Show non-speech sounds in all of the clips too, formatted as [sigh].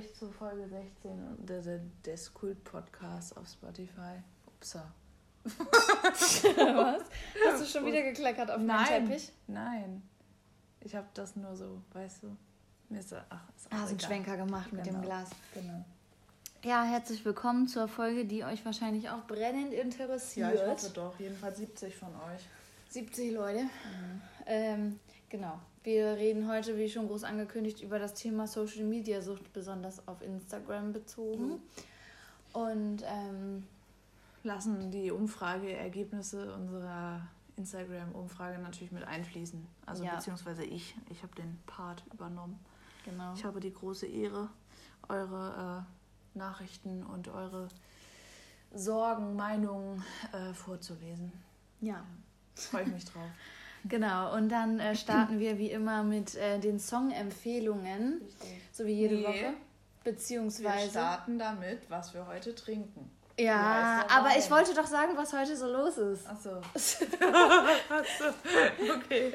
euch zu Folge 16 des, des Kult-Podcasts auf Spotify. Upsa. [laughs] Was? Hast du schon wieder gekleckert auf Nein. Teppich? Nein. Ich habe das nur so, weißt du. Mir ist, ach, ist auch Ah, so einen. Schwenker gemacht mit dem Genau. Glas. Genau. Ja, herzlich willkommen zur Folge, die euch wahrscheinlich auch brennend Ja, interessiert. ich hoffe doch. Jedenfalls 70 von euch. 70 Leute. Ähm, genau. Wir reden heute, wie schon groß angekündigt, über das Thema Social Media Sucht, besonders auf Instagram bezogen. Und ähm, Lassen die Umfrageergebnisse unserer Instagram-Umfrage natürlich mit einfließen. Also Ja. beziehungsweise ich. Ich habe den Part übernommen. genau. Ich habe die große Ehre, eure äh, Nachrichten und eure Sorgen, Meinungen äh, vorzulesen. Ja. Freue ich mich drauf. [laughs] Genau. Und dann äh, starten wir wie immer mit äh, den Songempfehlungen, so wie jede Nee. Woche. Wir Beziehungsweise. starten damit, was wir heute trinken. Ja, aber ich wollte doch sagen, was heute so los ist. Achso. Achso. [laughs] Okay.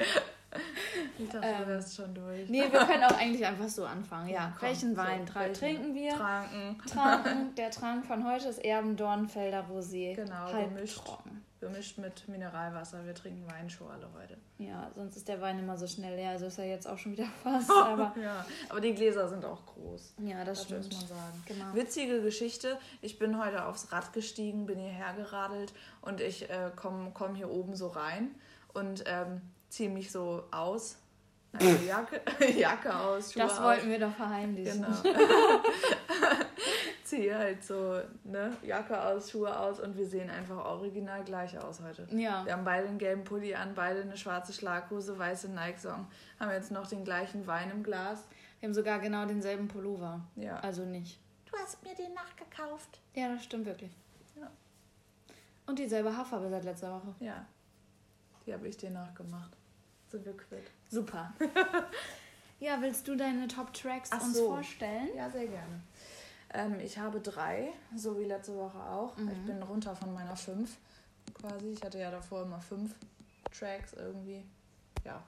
Ich dachte, Ähm, du wärst schon durch. Nee, wir können auch eigentlich einfach so anfangen. Ja, Komm, welchen so, Wein tra welchen? trinken wir? Tranken. Tranken. Der Trank von heute ist Erben Dornfelder Rosé. Genau, halb gemischt. trocken. Gemischt mit Mineralwasser. Wir trinken Weinschorle heute. Ja, sonst ist der Wein immer so schnell leer. Also ist er jetzt auch schon wieder [laughs] fast. Aber ja, aber die Gläser sind auch groß. ja, das Das muss stimmt. man sagen. Genau. Witzige Geschichte. Ich bin heute aufs Rad gestiegen, bin hierher geradelt und ich äh, komme komm hier oben so rein und ähm, ziehe mich so aus. Also [laughs] Jacke, [laughs] Jacke aus, Schuhe Das aus. wollten wir doch verheimlichen. Genau. Ziehe halt so, ne, Jacke aus, Schuhe aus und wir sehen einfach original gleich aus heute. Ja. Wir haben beide einen gelben Pulli an, beide eine schwarze Schlaghose, weiße Nike-Song. Haben jetzt noch den gleichen Wein im Glas. Wir haben sogar genau denselben Pullover. Ja. Also nicht. Du hast mir den nachgekauft. Ja, das stimmt wirklich. Ja. Und dieselbe Haarfarbe seit letzter Woche. Ja, die habe ich dir nachgemacht. Sind wir quitt. Super. [laughs] ja, willst du deine Top-Tracks Ach uns so. vorstellen? Ja, sehr gerne. Ähm, ich habe drei, so wie letzte Woche auch. Mhm. Ich bin runter von meiner fünf quasi. Ich hatte ja davor immer fünf Tracks irgendwie. Ja.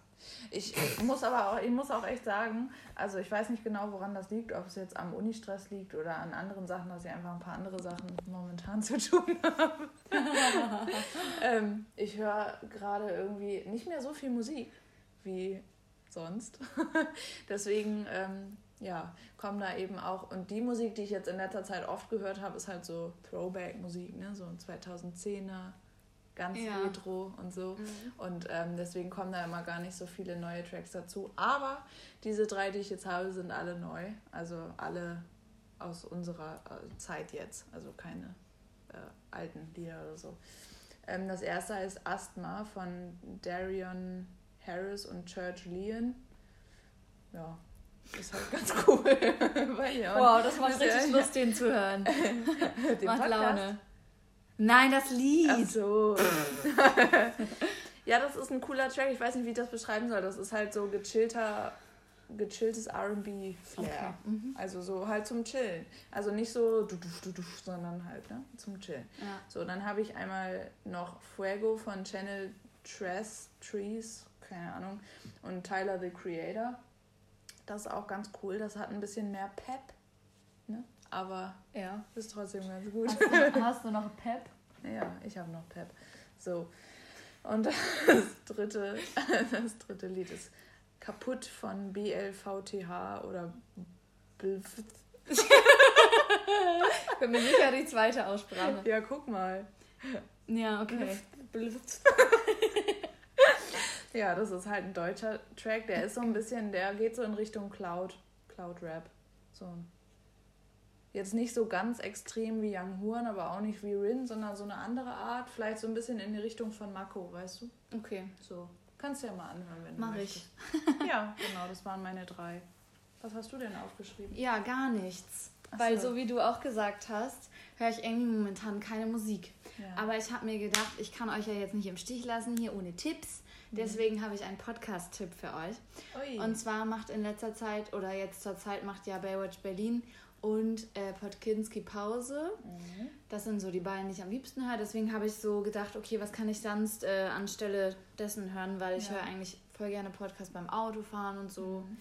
Ich muss aber auch, ich muss auch echt sagen, also ich weiß nicht genau, woran das liegt, ob es jetzt am Unistress liegt oder an anderen Sachen, dass ich einfach ein paar andere Sachen momentan [laughs] zu tun habe. [laughs] ähm, ich höre gerade irgendwie nicht mehr so viel Musik wie sonst. [laughs] Deswegen, ähm, ja, kommen da eben auch. Und die Musik, die ich jetzt in letzter Zeit oft gehört habe, ist halt so Throwback-Musik, ne? So 2010er, ganz Ja. retro und so. Mhm. Und ähm, deswegen kommen da immer gar nicht so viele neue Tracks dazu. Aber diese drei, die ich jetzt habe, sind alle neu. Also alle aus unserer äh, Zeit jetzt. Also keine äh, alten Lieder oder so. Ähm, das erste heißt Asthma von Darion Harris und Church Leon. Ja, ist halt ganz cool. [laughs] Wow, das macht richtig Lust, den zu hören. [laughs] Den Macht Podcast? Laune. Nein, das Lied. Ach so. [laughs] ja, das ist ein cooler Track. Ich weiß nicht, wie ich das beschreiben soll. Das ist halt so gechillter, gechilltes R&B-Flair. Okay. Mhm. Also so halt zum Chillen. Also nicht so du, du, du, du, sondern halt ne, zum Chillen. Ja. So, dann habe ich einmal noch Fuego von Channel Tress, Trees, keine Ahnung, und Tyler the Creator. Das ist auch ganz cool. Das hat ein bisschen mehr Pep, ne? aber ja. ist trotzdem ganz gut. Hast du, hast du noch Pep? Ja, ich habe noch Pep. So. Und [laughs] das dritte, [laughs] das dritte Lied ist Kaputt von BLVTH oder Blf Bin mir sicher, die zweite Aussprache. Ja, guck mal. Ja, okay. Ja, das ist halt ein deutscher Track. Der ist so ein bisschen, der geht so in Richtung Cloud, Cloud Rap. So. Jetzt nicht so ganz extrem wie Young Horn, aber auch nicht wie Rin, sondern so eine andere Art. Vielleicht so ein bisschen in die Richtung von Mako, weißt du? Okay, So. Kannst du ja mal anhören, wenn du Mach möchtest. Ja, [laughs] genau, das waren meine drei. Was hast du denn aufgeschrieben? Ja, gar nichts. Ach Weil so. so wie du auch gesagt hast, höre ich irgendwie momentan keine Musik. Ja. Aber ich habe mir gedacht, ich kann euch ja jetzt nicht im Stich lassen hier ohne Tipps. Deswegen habe ich einen Podcast-Tipp für euch. Ui. Und zwar macht in letzter Zeit oder jetzt zur Zeit macht ja Baywatch Berlin und äh, Podkinski Pause. Mhm. Das sind so die beiden, die ich am liebsten höre. Deswegen habe ich so gedacht, okay, was kann ich sonst äh, anstelle dessen hören, weil ich ja. höre eigentlich voll gerne Podcast beim Autofahren und so. Mhm.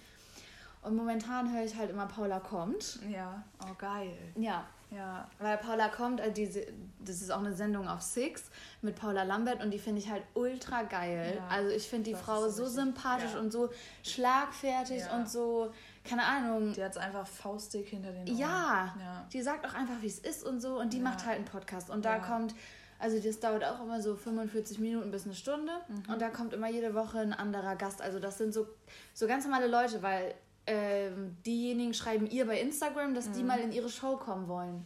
Und momentan höre ich halt immer Paula kommt. Ja, oh geil. Ja. Ja. Weil Paula kommt, also diese, das ist auch eine Sendung auf Six mit Paula Lambert und die finde ich halt ultra geil. Ja, also ich finde die Frau so, sympathisch ja. und so schlagfertig ja. und so, keine Ahnung. Die hat es einfach faustig hinter den Ohren. Ja, ja. die sagt auch einfach, wie es ist und so und die macht halt einen Podcast und da kommt also das dauert auch immer so 45 Minuten bis eine Stunde mhm. und da kommt immer jede Woche ein anderer Gast. Also das sind so, so ganz normale Leute, weil ähm, diejenigen schreiben ihr bei Instagram, dass mhm. die mal in ihre Show kommen wollen.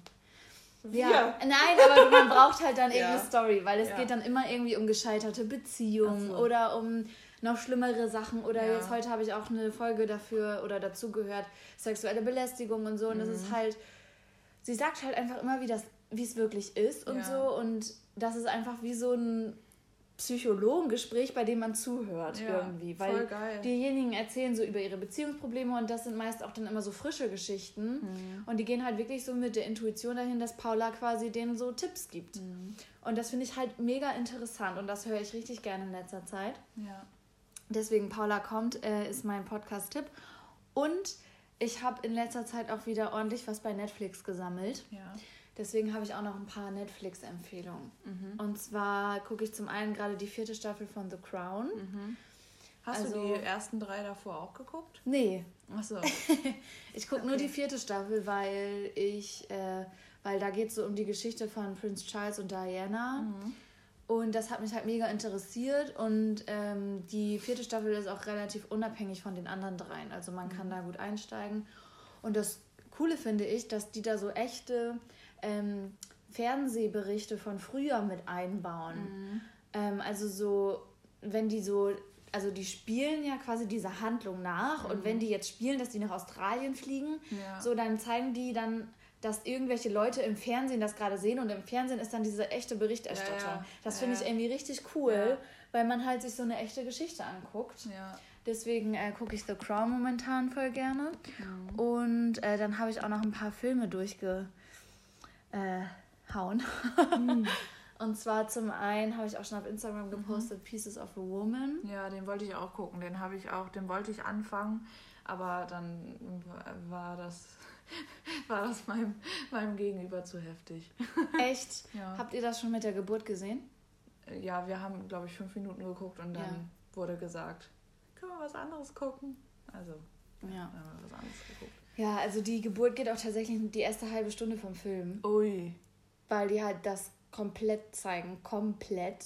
Wir. Ja, nein, aber man braucht halt dann [laughs] irgendeine ja. Story, weil es ja. geht dann immer irgendwie um gescheiterte Beziehungen so. oder um noch schlimmere Sachen. Oder ja. jetzt heute habe ich auch eine Folge dafür oder dazu gehört, sexuelle Belästigung und so. Und mhm. das ist halt, sie sagt halt einfach immer, wie das, wie es wirklich ist und so. Und das ist einfach wie so ein Psychologengespräch, bei dem man zuhört ja, irgendwie. Weil voll geil. diejenigen erzählen so über ihre Beziehungsprobleme und das sind meist auch dann immer so frische Geschichten. Mhm. Und die gehen halt wirklich so mit der Intuition dahin, dass Paula quasi denen so Tipps gibt. Mhm. Und das finde ich halt mega interessant und das höre ich richtig gerne in letzter Zeit. Ja. Deswegen Paula kommt, äh, ist mein Podcast-Tipp. Und ich habe in letzter Zeit auch wieder ordentlich was bei Netflix gesammelt. Ja. Deswegen habe ich auch noch ein paar Netflix-Empfehlungen. Mhm. Und zwar gucke ich zum einen gerade die vierte Staffel von The Crown. Mhm. Hast also, du die ersten drei davor auch geguckt? Nee. Achso. [laughs] ich gucke okay. nur die vierte Staffel, weil ich, äh, weil da geht es so um die Geschichte von Prince Charles und Diana. Mhm. Und das hat mich halt mega interessiert. Und ähm, die vierte Staffel ist auch relativ unabhängig von den anderen dreien. Also man kann mhm. da gut einsteigen. Und das Coole finde ich, dass die da so echte ähm, Fernsehberichte von früher mit einbauen. Mhm. Ähm, also so, wenn die so, also die spielen ja quasi diese Handlung nach mhm. und wenn die jetzt spielen, dass die nach Australien fliegen, ja. so dann zeigen die dann dass irgendwelche Leute im Fernsehen das gerade sehen und im Fernsehen ist dann diese echte Berichterstattung. Ja, ja. Das finde ich irgendwie richtig cool, weil man halt sich so eine echte Geschichte anguckt. Deswegen äh, gucke ich The Crown momentan voll gerne. Mhm. Und äh, dann habe ich auch noch ein paar Filme durchge äh, hauen. Mhm. [laughs] Und zwar zum einen habe ich auch schon auf Instagram mhm. gepostet mhm. Pieces of a Woman. Ja, den wollte ich auch gucken. Den habe ich auch, den wollte ich anfangen, aber dann war das [laughs] war das meinem, meinem Gegenüber zu heftig. [laughs] Echt? ja. Habt ihr das schon mit der Geburt gesehen? Ja, wir haben, glaube ich, fünf Minuten geguckt und dann ja. wurde gesagt, können wir was anderes gucken? Also, ja. haben wir was anderes geguckt. Ja, also die Geburt geht auch tatsächlich die erste halbe Stunde vom Film. Ui. Weil die halt das komplett zeigen. Komplett.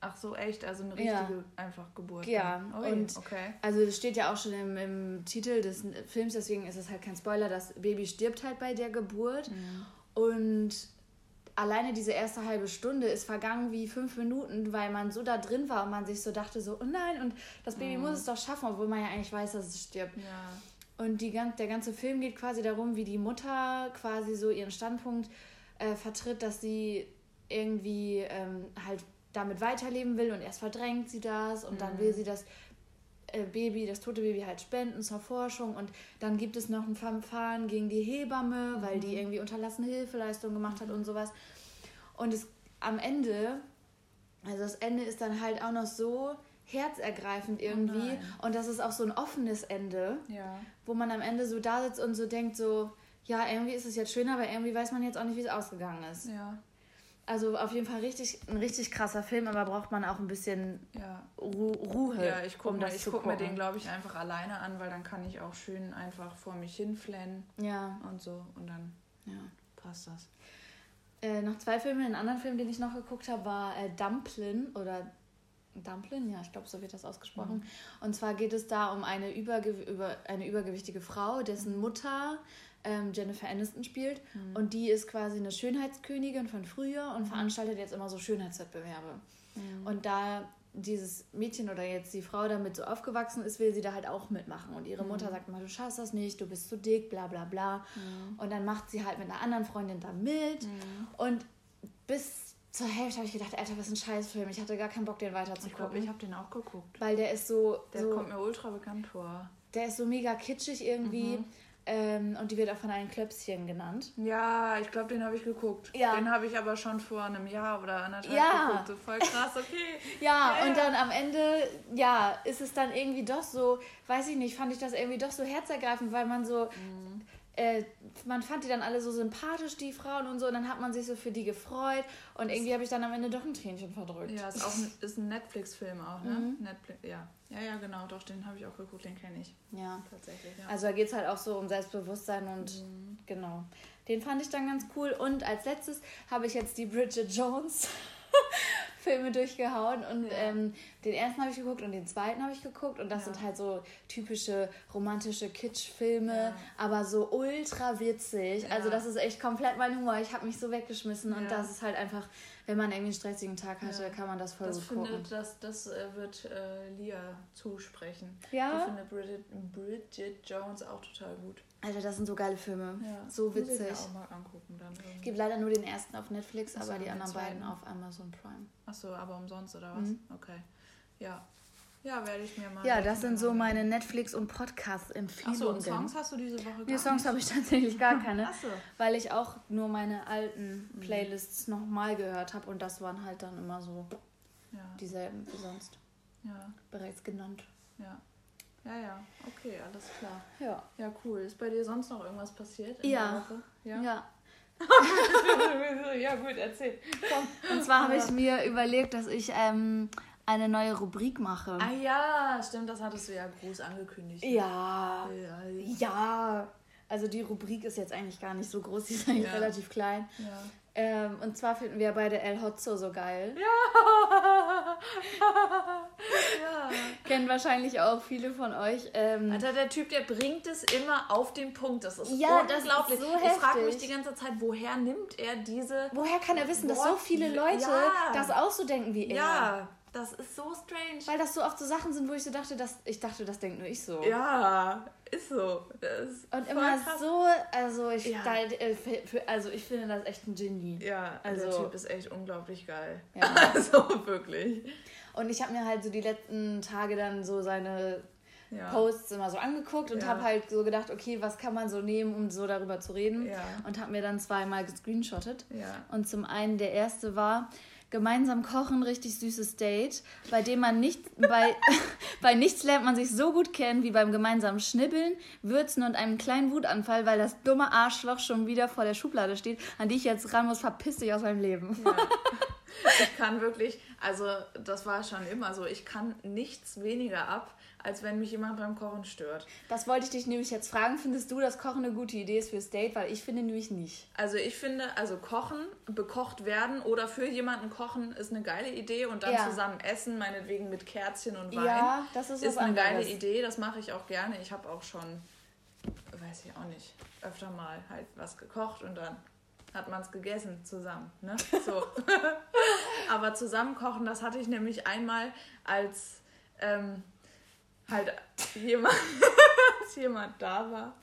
Ach so, echt? Also eine richtige ja. einfach Geburt. Ja, Ui, und okay. also das steht ja auch schon im, im, Titel des Films, deswegen ist es halt kein Spoiler, das Baby stirbt halt bei der Geburt. Mhm. Und alleine diese erste halbe Stunde ist vergangen wie fünf Minuten, weil man so da drin war und man sich so dachte so, oh nein, und das Baby mhm. muss es doch schaffen, obwohl man ja eigentlich weiß, dass es stirbt. Ja. Und die, der ganze Film geht quasi darum, wie die Mutter quasi so ihren Standpunkt äh, vertritt, dass sie irgendwie ähm, halt damit weiterleben will und erst verdrängt sie das und mhm. dann will sie das äh, Baby, das tote Baby halt spenden zur Forschung und dann gibt es noch ein Verfahren gegen die Hebamme, mhm. weil die mhm. irgendwie unterlassene Hilfeleistung gemacht hat und sowas. Und es am Ende, also das Ende ist dann halt auch noch so, herzergreifend irgendwie. Oh und das ist auch so ein offenes Ende, ja. wo man am Ende so da sitzt und so denkt, so, ja, irgendwie ist es jetzt schön, aber irgendwie weiß man jetzt auch nicht, wie es ausgegangen ist. Ja. Also auf jeden Fall richtig, ein richtig krasser Film, aber braucht man auch ein bisschen ja. Ru Ruhe. Ja, ich gucke um mir, guck mir den, glaube ich, einfach alleine an, weil dann kann ich auch schön einfach vor mich hinflennen. Ja. Und so. Und dann ja. passt das. Äh, noch zwei Filme. Ein anderen Film, den ich noch geguckt habe, war äh, Dumplin oder Dumplin, ja, ich glaube, so wird das ausgesprochen. Mhm. Und zwar geht es da um eine, überge über, eine übergewichtige Frau, dessen Mutter ähm, Jennifer Aniston spielt. Mhm. Und die ist quasi eine Schönheitskönigin von früher und mhm. veranstaltet jetzt immer so Schönheitswettbewerbe. Mhm. Und da dieses Mädchen oder jetzt die Frau damit so aufgewachsen ist, will sie da halt auch mitmachen. Und ihre Mutter mhm. sagt immer, du schaffst das nicht, du bist zu dick, bla bla bla. Mhm. Und dann macht sie halt mit einer anderen Freundin da mit. Und bis zur Hälfte habe ich gedacht, Alter, was ein Scheißfilm. Ich hatte gar keinen Bock, den weiter zu ich glaube, ich habe den auch geguckt. Weil der ist so. Der so, kommt mir ultra bekannt vor. Der ist so mega kitschig irgendwie. Mhm. Ähm, und die wird auch von einem Klöpschen genannt. Ja, ich glaube, den habe ich geguckt. Ja. Den habe ich aber schon vor einem Jahr oder anderthalb Ja. geguckt. So voll krass, okay. Ja, [laughs] Ja, und dann am Ende, ja, ist es dann irgendwie doch so, weiß ich nicht, fand ich das irgendwie doch so herzergreifend, weil man so, Mhm. Äh, man fand die dann alle so sympathisch, die Frauen und so, und dann hat man sich so für die gefreut und irgendwie habe ich dann am Ende doch ein Tränchen verdrückt. Ja, ist auch [laughs] ein, ist ein Netflix-Film auch, ne? Mhm. Netflix, ja. Ja, ja, genau, doch, den habe ich auch geguckt, den kenne ich. Ja. Tatsächlich, ja. Also da geht es halt auch so um Selbstbewusstsein und Mhm. genau. Den fand ich dann ganz cool. Und als letztes habe ich jetzt die Bridget Jones [laughs] Filme durchgehauen und Ja. ähm, den ersten habe ich geguckt und den zweiten habe ich geguckt und das Ja. sind halt so typische romantische Kitsch-Filme, Ja. aber so ultra witzig. Also das ist echt komplett mein Humor. Ich habe mich so weggeschmissen und das ist halt einfach, wenn man irgendwie einen stressigen Tag hatte, kann man das voll das gut gucken. findet, das, das äh, wird äh, Lia zusprechen. Ja? Die findet Bridget, Bridget Jones auch total gut. Alter, das sind so geile Filme. Ja. So Muss ich witzig. auch mal angucken dann irgendwie. Gibt leider nur den ersten auf Netflix, Ach so, aber die anderen beiden zweiten. auf Amazon Prime. Achso, aber umsonst oder was? Mhm. Okay. Ja. Ja, werde ich mir mal. Ja, das sind so meine Netflix- und Podcast-Empfehlungen. Achso, und Songs hast du diese Woche Nee, gar Songs nicht? habe ich tatsächlich gar keine, [laughs] Achso. weil ich auch nur meine alten Mhm. Playlists nochmal gehört habe und das waren halt dann immer so Ja. dieselben wie sonst Ja. bereits genannt. Ja. Ja, ja. Okay, alles klar. Ja. Ja, cool. Ist bei dir sonst noch irgendwas passiert in Ja. der Woche? Ja. Ja. [laughs] ja, gut, erzähl. Komm. Und zwar habe ich mir überlegt, dass ich ähm, eine neue Rubrik mache. Ah ja, stimmt, das hattest du ja groß angekündigt. Ja. Ja. Ja. Also die Rubrik ist jetzt eigentlich gar nicht so groß, die ist eigentlich Ja. relativ klein. Ja. Ähm, und zwar finden wir beide El Hotzo so geil. [laughs] ja. Kennen wahrscheinlich auch viele von euch. Ähm, Alter, der Typ, der bringt es immer auf den Punkt. Das ist Ja, das ist unglaublich. so ich frage mich die ganze Zeit, woher nimmt er diese. woher kann er wissen, dass so Wort- viele Leute Ja. das auch so denken wie er? Ja, das ist so strange. Weil das so oft so Sachen sind, wo ich so dachte, dass ich dachte, das denkt nur ich so. Ja, ist so. Das ist Und immer krass. so, also ich, Ja. da, äh, also ich finde das echt ein Genie. Ja, Also- der Typ ist echt unglaublich geil. Ja. [laughs] Also wirklich. Und ich habe mir halt so die letzten Tage dann so seine Ja. Posts immer so angeguckt und Ja. habe halt so gedacht, okay, was kann man so nehmen, um so darüber zu reden. Ja. Und habe mir dann zweimal gescreenshottet. Und zum einen der erste war gemeinsam kochen, richtig süßes Date, bei dem man nicht bei, [laughs] bei nichts lernt man sich so gut kennen wie beim gemeinsamen Schnibbeln, Würzen und einem kleinen Wutanfall, weil das dumme Arschloch schon wieder vor der Schublade steht, an die ich jetzt ran muss, verpiss dich aus meinem Leben. Ja. Ich kann wirklich, also das war schon immer so, ich kann nichts weniger ab, als wenn mich jemand beim Kochen stört. Das wollte ich dich nämlich jetzt fragen, findest du, dass Kochen eine gute Idee ist fürs Date? Weil ich finde nämlich nicht. Also ich finde, also kochen, bekocht werden oder für jemanden kochen ist eine geile Idee und dann Ja. zusammen essen, meinetwegen mit Kerzchen und Wein. Ja, das ist ist eine geile anderes. Idee, das mache ich auch gerne. Ich habe auch schon, weiß ich auch nicht, öfter mal halt was gekocht und dann hat man es gegessen zusammen. Ne? So. [laughs] [laughs] Aber zusammen kochen, das hatte ich nämlich einmal als ähm, halt jemand, [laughs] als jemand da war.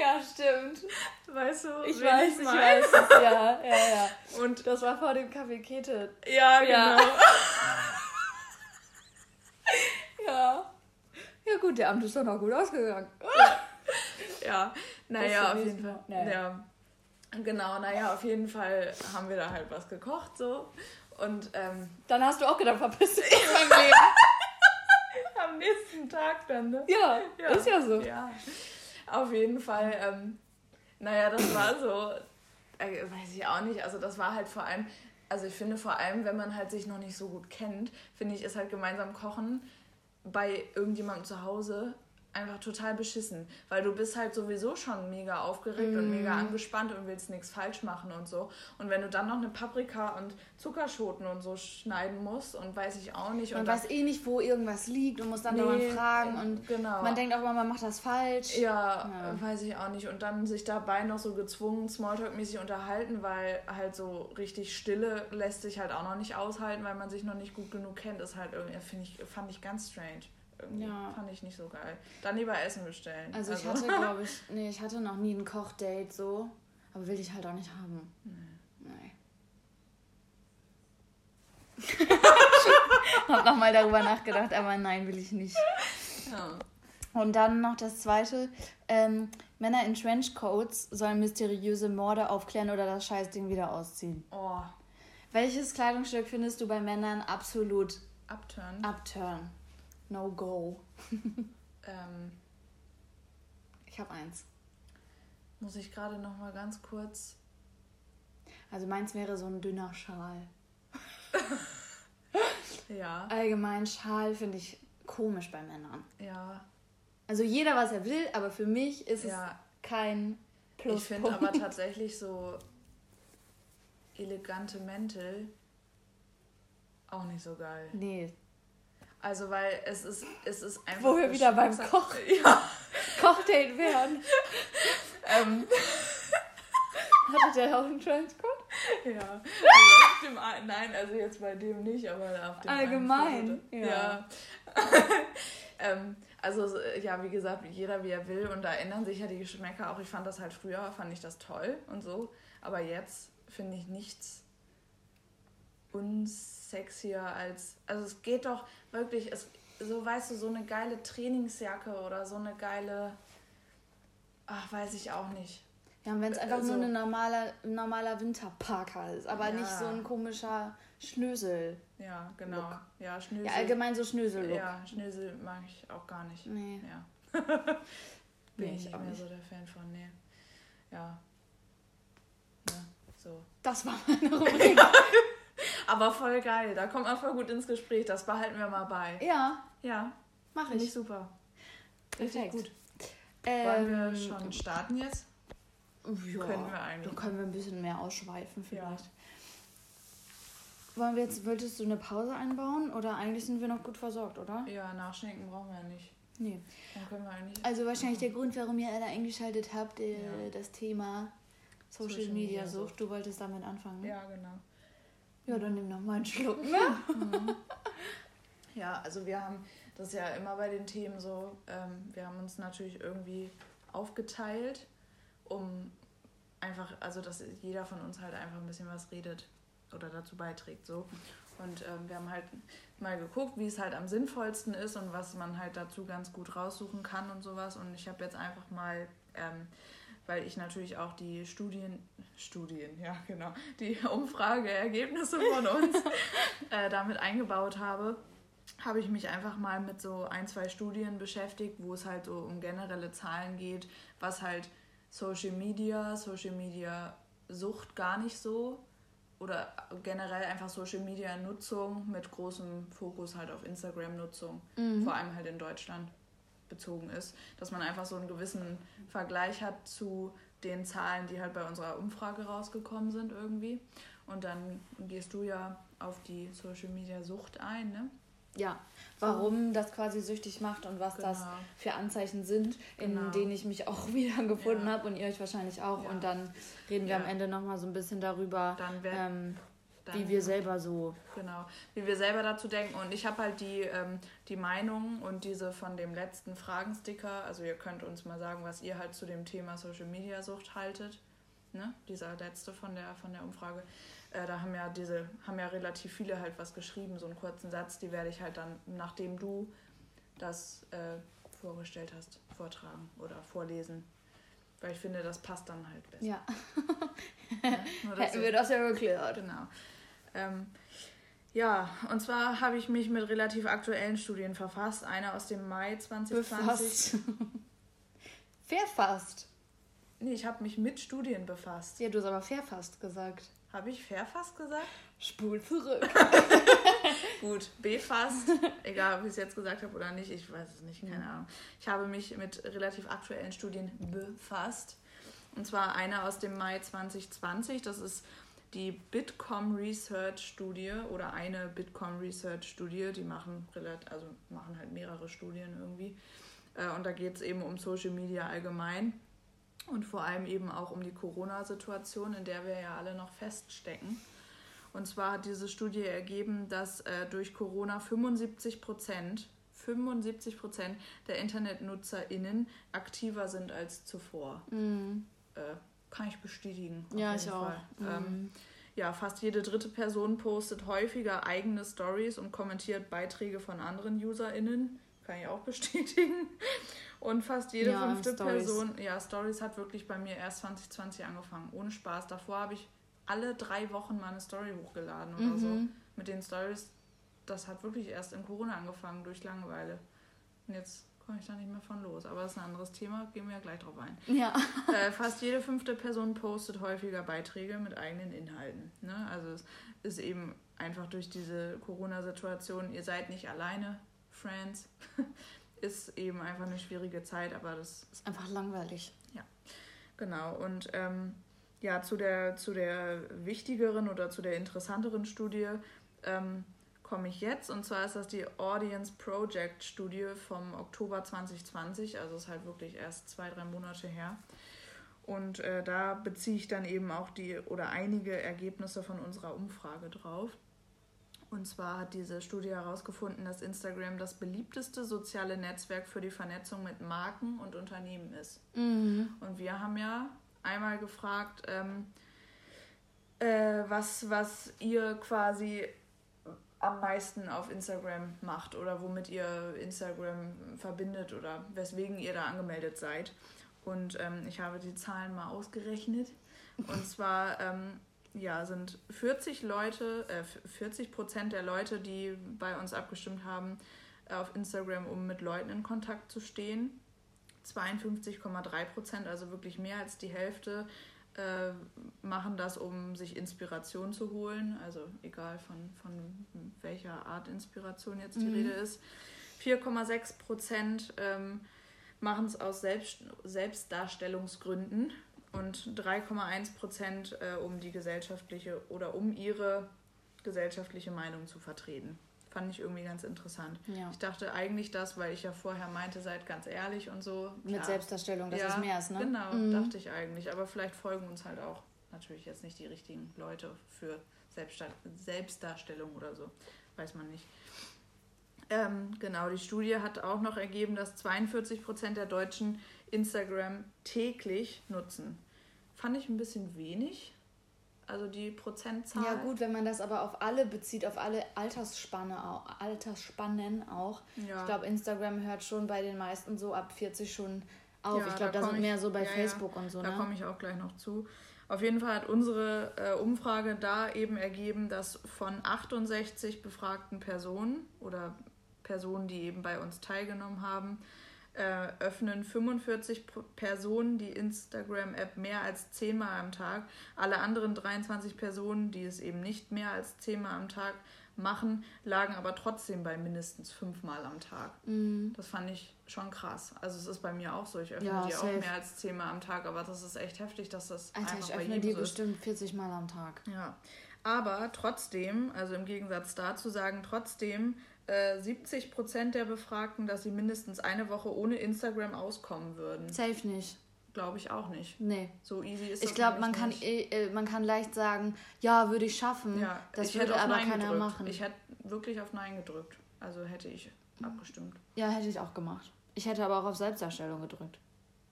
Ja, stimmt. Weißt du, Ich weiß, ich meine? weiß. es, Ja, ja, ja. [laughs] Und Das war vor dem Kaffee Kete. ja, Ja. genau. [laughs] Ja. Ja gut, der Amt ist doch noch gut ausgegangen. Ja, naja, auf jeden Fall. naja. Ja. Genau, naja, auf jeden Fall haben wir da halt was gekocht so. Und ähm, Dann hast du auch gedacht, verpiss dich aus meinem Leben. Nächsten Tag dann, ne? Ja, ist ja so. Ja, auf jeden Fall. Ähm, naja, das war so, äh, weiß ich auch nicht. Also das war halt vor allem, also ich finde vor allem, wenn man halt sich noch nicht so gut kennt, finde ich, ist halt gemeinsam kochen bei irgendjemandem zu Hause einfach total beschissen, weil du bist halt sowieso schon mega aufgeregt und Mhm. mega angespannt und willst nichts falsch machen und so. Und wenn du dann noch eine Paprika und Zuckerschoten und so schneiden musst und weiß ich auch nicht. Man und weiß eh nicht, wo irgendwas liegt und muss dann Nee, dauernd fragen und genau. man denkt auch immer, man macht das falsch. Ja, Ja. weiß ich auch nicht. Und dann sich dabei noch so gezwungen Smalltalk-mäßig unterhalten, weil halt so richtig Stille lässt sich halt auch noch nicht aushalten, weil man sich noch nicht gut genug kennt, ist halt irgendwie, finde ich, fand ich ganz strange. Irgendwie Ja. fand ich nicht so geil. Dann lieber Essen bestellen. Also ich hatte, glaube [laughs] ich, nee, ich hatte noch nie ein Kochdate so, aber will ich halt auch nicht haben. Nee. [laughs] Hab nochmal darüber nachgedacht, aber nein, will ich nicht. ja. Und dann noch das zweite. Ähm, Männer in Trenchcoats sollen mysteriöse Morde aufklären oder das Scheißding wieder ausziehen. Oh. Welches Kleidungsstück findest du bei Männern absolut Upturn? Upturn. No go. [laughs] Ähm, Ich habe eins. muss ich gerade noch mal ganz kurz. Also meins wäre so ein dünner Schal. [laughs] Ja. Allgemein Schal finde ich komisch bei Männern. Ja. Also jeder, was er will, aber für mich ist es Ja. kein Ich Pluspunkt. finde aber tatsächlich so elegante Mäntel auch nicht so geil. Nee. Also weil es ist, es ist einfach. Wo wir wieder beim Koch- [laughs] Ja. Kochdate werden. Ähm, [laughs] Hatte der auch einen Trenchcoat? ja. Also auf dem nein, also jetzt bei dem nicht, aber auf dem Allgemein, ja. Ja. [laughs] ähm, also so, ja, wie gesagt, jeder wie er will und da ändern sich ja die Geschmäcker auch. Ich fand das halt früher, fand ich das toll und so, aber jetzt finde ich nichts unsexier als, also es geht doch wirklich, es, so weißt du, so eine geile Trainingsjacke oder so eine geile, ach, weiß ich auch nicht. Ja, und wenn es einfach Also- nur ein normaler, normaler Winterparker ist, aber Ja. nicht so ein komischer Schnösel. Ja, genau. Look. Ja, Schnösel. Ja, allgemein so Schnösel-Look. Ja, Schnösel mag ich auch gar nicht. Nee. Ja. [laughs] Nee, Bin ich ich auch nicht so der Fan von, nee. Ja. Ne, so. Das war [laughs] meine Rubrik. [laughs] Aber voll geil, da kommt man voll gut ins Gespräch, das behalten wir mal bei. ja, Ja, mache ich ich. super. Perfekt. Richtig gut. Ähm, Wollen wir schon starten jetzt? Ja, Können wir eigentlich. können wir ein bisschen mehr ausschweifen Ja. vielleicht. Wollen wir jetzt, wolltest du eine Pause einbauen oder eigentlich sind wir noch gut versorgt, oder? Ja, nachschenken brauchen wir ja nicht. Nee. Dann können wir eigentlich. Also wahrscheinlich der Grund, warum ihr alle eingeschaltet habt, äh, Ja. das Thema Social, Social Media Media Sucht. Du wolltest damit anfangen. ne? Ja, genau. Ja, dann nimm noch mal einen Schluck. Ne? [laughs] Ja, also wir haben das ist ja immer bei den Themen so, ähm, wir haben uns natürlich irgendwie aufgeteilt, um einfach, also dass jeder von uns halt einfach ein bisschen was redet oder dazu beiträgt so. Und ähm, wir haben halt mal geguckt, wie es halt am sinnvollsten ist und was man halt dazu ganz gut raussuchen kann und sowas. Und ich habe jetzt einfach mal, ähm, weil ich natürlich auch die Studien, Studien, ja genau, die [laughs] Umfrageergebnisse von uns [laughs] äh, damit eingebaut habe, habe ich mich einfach mal mit so ein, zwei Studien beschäftigt, wo es halt so um generelle Zahlen geht, was halt Social Media, Social Media Sucht gar nicht so oder generell einfach Social Media Nutzung mit großem Fokus halt auf Instagram Nutzung, vor allem halt in Deutschland bezogen ist, dass man einfach so einen gewissen Vergleich hat zu den Zahlen, die halt bei unserer Umfrage rausgekommen sind irgendwie. Und dann gehst du ja auf die Social Media Sucht ein, ne? Ja, warum das quasi süchtig macht und was das Genau. für Anzeichen sind, in Genau. denen ich mich auch [laughs] wieder gefunden Ja. habe und ihr euch wahrscheinlich auch. Ja. Und dann reden wir Ja. am Ende nochmal so ein bisschen darüber, Dann wär, ähm, dann, wie wir selber so. Genau, wie wir selber dazu denken. Und ich habe halt die, ähm, die Meinung und diese von dem letzten Fragensticker. Also ihr könnt uns mal sagen, was ihr halt zu dem Thema Social Media Sucht haltet. Ne? Dieser letzte von der, von der Umfrage. Äh, da haben ja diese, haben ja relativ viele halt was geschrieben, so einen kurzen Satz, die werde ich halt dann, nachdem du das äh, vorgestellt hast, vortragen oder vorlesen. Weil ich finde, das passt dann halt besser. Ja, [laughs] [laughs] Dass hätten wir das ja geklärt. [laughs] Genau. Ähm, ja, und zwar habe ich mich mit relativ aktuellen Studien verfasst. Eine aus dem Mai 2020. Befasst. [laughs] Verfasst. Nee, ich habe mich mit Studien befasst. Ja, du hast aber verfasst gesagt. Habe ich verfasst gesagt? Spul zurück. Gut, befasst. Egal, ob ich es jetzt gesagt habe oder nicht, ich weiß es nicht, keine Ahnung. Ich habe mich mit relativ aktuellen Studien befasst. Und zwar eine aus dem Mai 2020. Das ist die Bitkom Research Studie oder eine Bitkom Research Studie. Die machen, also machen halt mehrere Studien irgendwie. Äh, Und da geht es eben um Social Media allgemein. Und vor allem eben auch um die Corona-Situation, in der wir ja alle noch feststecken. Und zwar hat diese Studie ergeben, dass äh, durch Corona 75 Prozent 75 Prozent der InternetnutzerInnen aktiver sind als zuvor. Mhm. Äh, kann ich bestätigen. Ja, ich auch. Fall. Ähm, Mhm. ja, fast jede dritte Person postet häufiger eigene Stories und kommentiert Beiträge von anderen UserInnen kann ich auch [laughs] bestätigen. Und fast jede ja, fünfte Person, ja, Stories hat wirklich bei mir erst 2020 angefangen. Ohne Spaß. Davor habe ich alle drei Wochen mal eine Story hochgeladen oder mhm. so. Mit den Stories, das hat wirklich erst in Corona angefangen, durch Langeweile. Und jetzt komme ich da nicht mehr von los. Aber das ist ein anderes Thema, gehen wir ja gleich drauf ein. Ja. [laughs] Äh, fast jede fünfte Person postet häufiger Beiträge mit eigenen Inhalten. Ne? Also es ist eben einfach durch diese Corona-Situation, ihr seid nicht alleine, Friends, [laughs] ist eben einfach eine schwierige Zeit, aber das ist einfach langweilig. Ja, genau. Und ähm, ja, zu der, zu der wichtigeren oder zu der interessanteren Studie ähm, komme ich jetzt. Und zwar ist das die Audience Project Studie vom Oktober 2020. Also ist halt wirklich erst zwei, drei Monate her. Und äh, da beziehe ich dann eben auch die oder einige Ergebnisse von unserer Umfrage drauf. Und zwar hat diese Studie herausgefunden, dass Instagram das beliebteste soziale Netzwerk für die Vernetzung mit Marken und Unternehmen ist. Mhm. Und wir haben ja einmal gefragt, ähm, äh, was, was ihr quasi am meisten auf Instagram macht oder womit ihr Instagram verbindet oder weswegen ihr da angemeldet seid. Und ähm, ich habe die Zahlen mal ausgerechnet. Und [laughs] zwar ähm, ja, sind 40 Leute, äh, 40 Prozent der Leute, die bei uns abgestimmt haben, auf Instagram, um mit Leuten in Kontakt zu stehen. 52,3 Prozent, also wirklich mehr als die Hälfte, äh, machen das, um sich Inspiration zu holen. Also egal von, von welcher Art Inspiration jetzt die mhm. Rede ist. 4,6 Prozent ähm, machen es aus Selbst Selbstdarstellungsgründen und 3,1 Prozent, äh, um die gesellschaftliche oder um ihre gesellschaftliche Meinung zu vertreten. Fand ich irgendwie ganz interessant. Ja. Ich dachte eigentlich das, weil ich ja vorher meinte, seid ganz ehrlich und so. Mit Klar. Selbstdarstellung, dass ja, es mehr ist, ne? Genau, mhm. dachte ich eigentlich. Aber vielleicht folgen uns halt auch natürlich jetzt nicht die richtigen Leute für Selbstdarstellung oder so. Weiß man nicht. Ähm, genau, die Studie hat auch noch ergeben, dass 42 Prozent der Deutschen Instagram täglich nutzen. Fand ich ein bisschen wenig. Also die Prozentzahl. Ja gut, wenn man das aber auf alle bezieht, auf alle Altersspanne auch, Altersspannen auch. Ja. Ich glaube, Instagram hört schon bei den meisten so ab 40 schon auf. Ja, ich glaube, da, sind ich, mehr so bei ja, Facebook und so. Da ne? komme ich auch gleich noch zu. Auf jeden Fall hat unsere äh, Umfrage da eben ergeben, dass von 68 befragten Personen oder Personen, die eben bei uns teilgenommen haben, äh, öffnen 45 Personen die Instagram-App mehr als zehnmal am Tag. Alle anderen 23 Personen, die es eben nicht mehr als zehnmal am Tag machen, lagen aber trotzdem bei mindestens fünfmal am Tag. Mhm. Das fand ich schon krass. Also es ist bei mir auch so. Ich öffne ja, die safe. auch mehr als zehnmal am Tag, aber das ist echt heftig, dass das Alter, einfach ich öffne bei jedem die so bestimmt 40 Mal am Tag. Ja. Aber trotzdem, also im Gegensatz dazu sagen, trotzdem 70 äh, Prozent der Befragten, dass sie mindestens eine Woche ohne Instagram auskommen würden. Safe nicht. Glaube ich auch nicht. Nee. So easy ist das Ich glaube, man, kann, äh, man kann leicht sagen, ja, würde ich schaffen. Ja, das ich würde aber Nein keiner gedrückt. machen. Ich hätte wirklich auf Nein gedrückt. Also hätte ich abgestimmt. Ja, hätte ich auch gemacht. Ich hätte aber auch auf Selbstdarstellung gedrückt.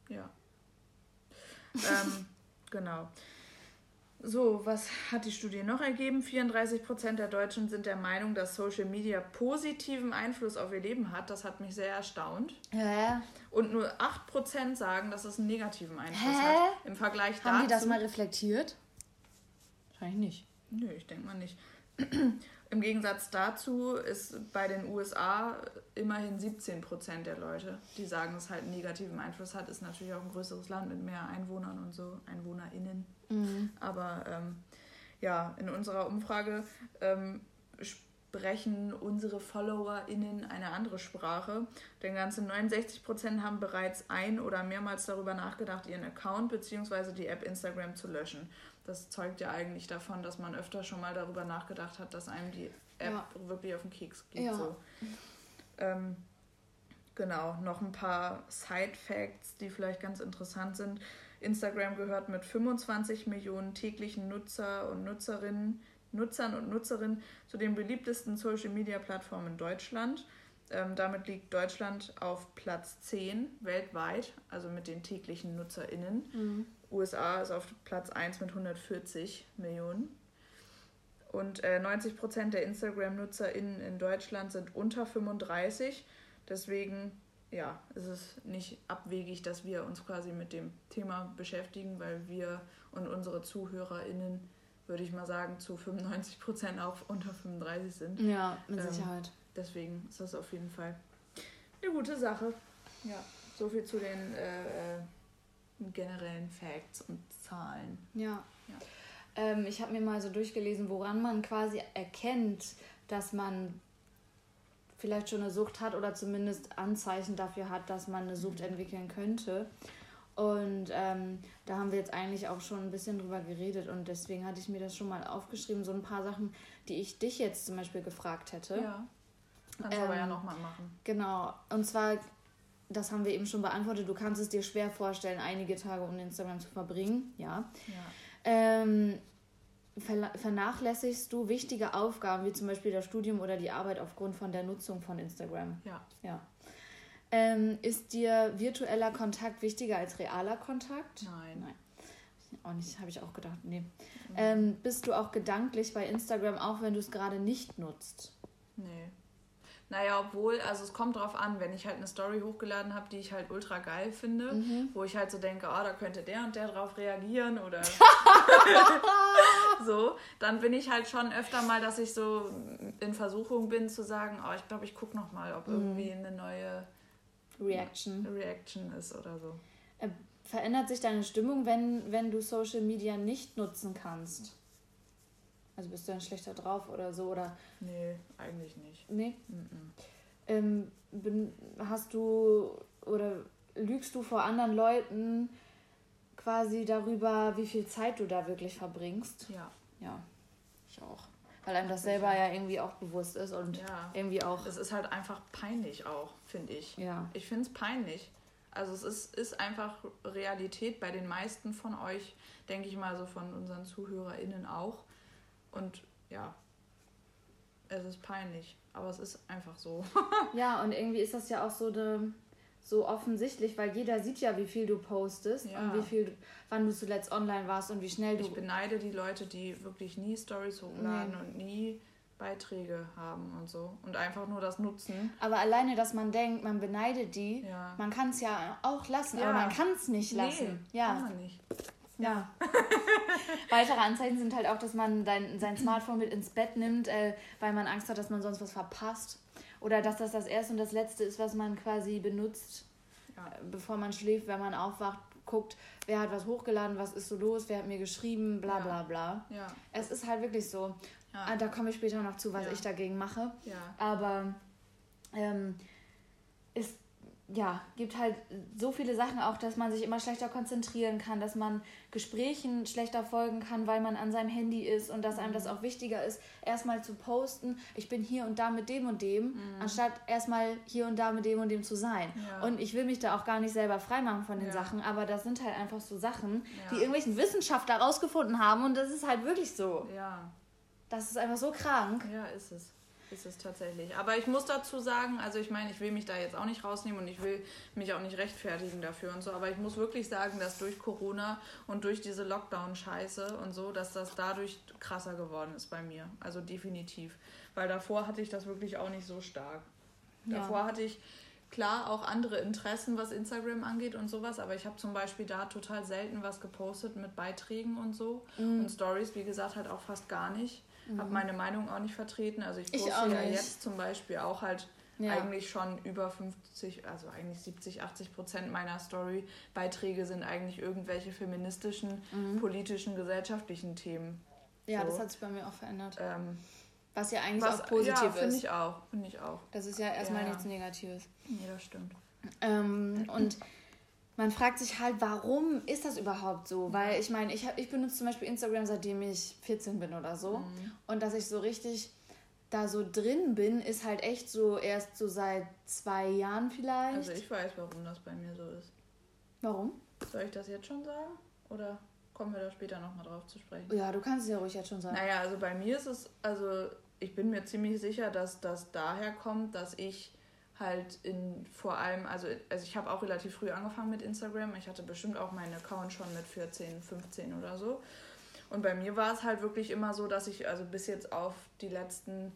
Ja. [laughs] ähm, genau. So, was hat die Studie noch ergeben? 34 Prozent der Deutschen sind der Meinung, dass Social Media positiven Einfluss auf ihr Leben hat. Das hat mich sehr erstaunt. Hä? Und nur 8 Prozent sagen, dass es einen negativen Einfluss Hä? hat. Im Vergleich dazu. Haben die das mal reflektiert? Wahrscheinlich nicht. Nö, ich denke mal nicht. [clears throat] Im Gegensatz dazu ist bei den USA immerhin 17 Prozent der Leute, die sagen, dass es halt einen negativen Einfluss hat. Ist natürlich auch ein größeres Land mit mehr Einwohnern und so, EinwohnerInnen. Mhm. Aber ähm, ja, in unserer Umfrage ähm, sprechen unsere FollowerInnen eine andere Sprache. Denn ganze 69 Prozent haben bereits ein- oder mehrmals darüber nachgedacht, ihren Account bzw. die App Instagram zu löschen. Das zeugt ja eigentlich davon, dass man öfter schon mal darüber nachgedacht hat, dass einem die App ja. wirklich auf den Keks geht. Ja. So. Ähm, genau, noch ein paar Side-Facts, die vielleicht ganz interessant sind. Instagram gehört mit 25 Millionen täglichen Nutzer und Nutzerinnen, Nutzern und Nutzerinnen zu den beliebtesten Social-Media-Plattformen in Deutschland. Ähm, damit liegt Deutschland auf Platz 10 weltweit, also mit den täglichen NutzerInnen. Mhm. USA ist auf Platz 1 mit 140 Millionen. Und äh, 90 Prozent der Instagram-NutzerInnen in Deutschland sind unter 35. Deswegen, ja, ist es nicht abwegig, dass wir uns quasi mit dem Thema beschäftigen, weil wir und unsere ZuhörerInnen, würde ich mal sagen, zu 95 Prozent auch unter 35 sind. Ja, mit ähm, Sicherheit. Deswegen ist das auf jeden Fall eine gute Sache. Ja, so viel zu den äh, äh generellen Facts und Zahlen. Ja. ja. Ähm, ich habe mir mal so durchgelesen, woran man quasi erkennt, dass man vielleicht schon eine Sucht hat oder zumindest Anzeichen dafür hat, dass man eine Sucht entwickeln könnte. Und ähm, da haben wir jetzt eigentlich auch schon ein bisschen drüber geredet und deswegen hatte ich mir das schon mal aufgeschrieben, so ein paar Sachen, die ich dich jetzt zum Beispiel gefragt hätte. Ja. Kannst ähm, aber ja nochmal machen. Genau. Und zwar, das haben wir eben schon beantwortet, du kannst es dir schwer vorstellen, einige Tage um Instagram zu verbringen. Ja. ja. Ähm, vernachlässigst du wichtige Aufgaben, wie zum Beispiel das Studium oder die Arbeit aufgrund von der Nutzung von Instagram? Ja. ja. Ähm, ist dir virtueller Kontakt wichtiger als realer Kontakt? Nein. Nein. Auch nicht, habe ich auch gedacht. Nee. Mhm. Ähm, bist du auch gedanklich bei Instagram, auch wenn du es gerade nicht nutzt? Nee. Naja, obwohl, also es kommt drauf an, wenn ich halt eine Story hochgeladen habe, die ich halt ultra geil finde, mhm. wo ich halt so denke, oh, da könnte der und der drauf reagieren oder [laughs] so, dann bin ich halt schon öfter mal, dass ich so in Versuchung bin zu sagen, oh, ich glaube, ich gucke noch mal, ob mhm. irgendwie eine neue Reaction. Reaction ist oder so. Äh, verändert sich deine Stimmung, wenn, wenn du Social Media nicht nutzen kannst? Also bist du dann schlechter drauf oder so? Oder? Nee, eigentlich nicht. Nee? Mm ähm, hast du oder lügst du vor anderen Leuten quasi darüber, wie viel Zeit du da wirklich verbringst? Ja. Ja, ich auch. Weil einem das selber ja irgendwie auch bewusst ist und ja. irgendwie auch. Es ist halt einfach peinlich auch, finde ich. Ja. Ich finde es peinlich. Also es ist, ist einfach Realität bei den meisten von euch, denke ich mal so von unseren ZuhörerInnen auch. Und ja, es ist peinlich, aber es ist einfach so. [laughs] ja, und irgendwie ist das ja auch so eine so offensichtlich, weil jeder sieht ja, wie viel du postest ja. und wie viel, wann du zuletzt online warst und wie schnell du. Ich beneide die Leute, die wirklich nie Stories hochladen nee. und nie Beiträge haben und so und einfach nur das nutzen. Aber alleine, dass man denkt, man beneidet die, ja. man kann es ja auch lassen, ja. aber man kann es nicht lassen. Nee, ja. Kann man nicht. Ja. [laughs] Weitere Anzeichen sind halt auch, dass man dein, sein Smartphone mit ins Bett nimmt, äh, weil man Angst hat, dass man sonst was verpasst. Oder dass das das erste und das letzte ist, was man quasi benutzt, ja. Äh, bevor man schläft, wenn man aufwacht, guckt, wer hat was hochgeladen, was ist so los, wer hat mir geschrieben, bla bla bla. Ja. Es ist halt wirklich so. Ja. Ah, da komme ich später noch zu, was ich dagegen mache. Aber ähm, ist ja, gibt halt so viele Sachen auch, dass man sich immer schlechter konzentrieren kann, dass man Gesprächen schlechter folgen kann, weil man an seinem Handy ist und dass einem das mhm. auch wichtiger ist, erstmal zu posten, ich bin hier und da mit dem und dem, mhm. anstatt erstmal hier und da mit dem und dem zu sein. Ja. Und ich will mich da auch gar nicht selber freimachen von den ja. Sachen, aber das sind halt einfach so Sachen, ja. die irgendwelchen Wissenschaftler rausgefunden haben und das ist halt wirklich so. Ja. Das ist einfach so krank. Ja, ist es ist es tatsächlich. Aber ich muss dazu sagen, also ich meine, ich will mich da jetzt auch nicht rausnehmen und ich will mich auch nicht rechtfertigen dafür und so, aber ich muss wirklich sagen, dass durch Corona und durch diese Lockdown-Scheiße und so, dass das dadurch krasser geworden ist bei mir. Also definitiv. Weil davor hatte ich das wirklich auch nicht so stark. Ja. Davor hatte ich klar auch andere Interessen, was Instagram angeht und sowas, aber ich habe zum Beispiel da total selten was gepostet mit Beiträgen und so. Mhm. Und Stories, wie gesagt, halt auch fast gar nicht mhm. habe meine Meinung auch nicht vertreten. Also ich poste ich ja jetzt zum Beispiel auch halt ja. eigentlich schon über 50, also eigentlich 70, 80 Prozent meiner Story-Beiträge sind eigentlich irgendwelche feministischen, mhm. politischen, gesellschaftlichen Themen. Ja, so. das hat sich bei mir auch verändert. Ähm, was ja eigentlich was, auch positiv ja, ist. finde ich auch, finde ich auch. Das ist ja erstmal ja. nichts Negatives. Ja, das stimmt. Ähm, und [laughs] man fragt sich halt, warum ist das überhaupt so? Weil ich meine, ich, ich benutze zum Beispiel Instagram, seitdem ich 14 bin oder so. Mhm. Und dass ich so richtig da so drin bin, ist halt echt so erst so seit zwei Jahren vielleicht. Also ich weiß, warum das bei mir so ist. Warum? Soll ich das jetzt schon sagen? Oder kommen wir da später nochmal drauf zu sprechen? Ja, du kannst es ja ruhig jetzt schon sagen. Naja, also bei mir ist es, also ich bin mir ziemlich sicher, dass das daher kommt, dass ich halt in vor allem, also, also ich habe auch relativ früh angefangen mit Instagram. Ich hatte bestimmt auch meinen Account schon mit 14, 15 oder so. Und bei mir war es halt wirklich immer so, dass ich also bis jetzt auf die letzten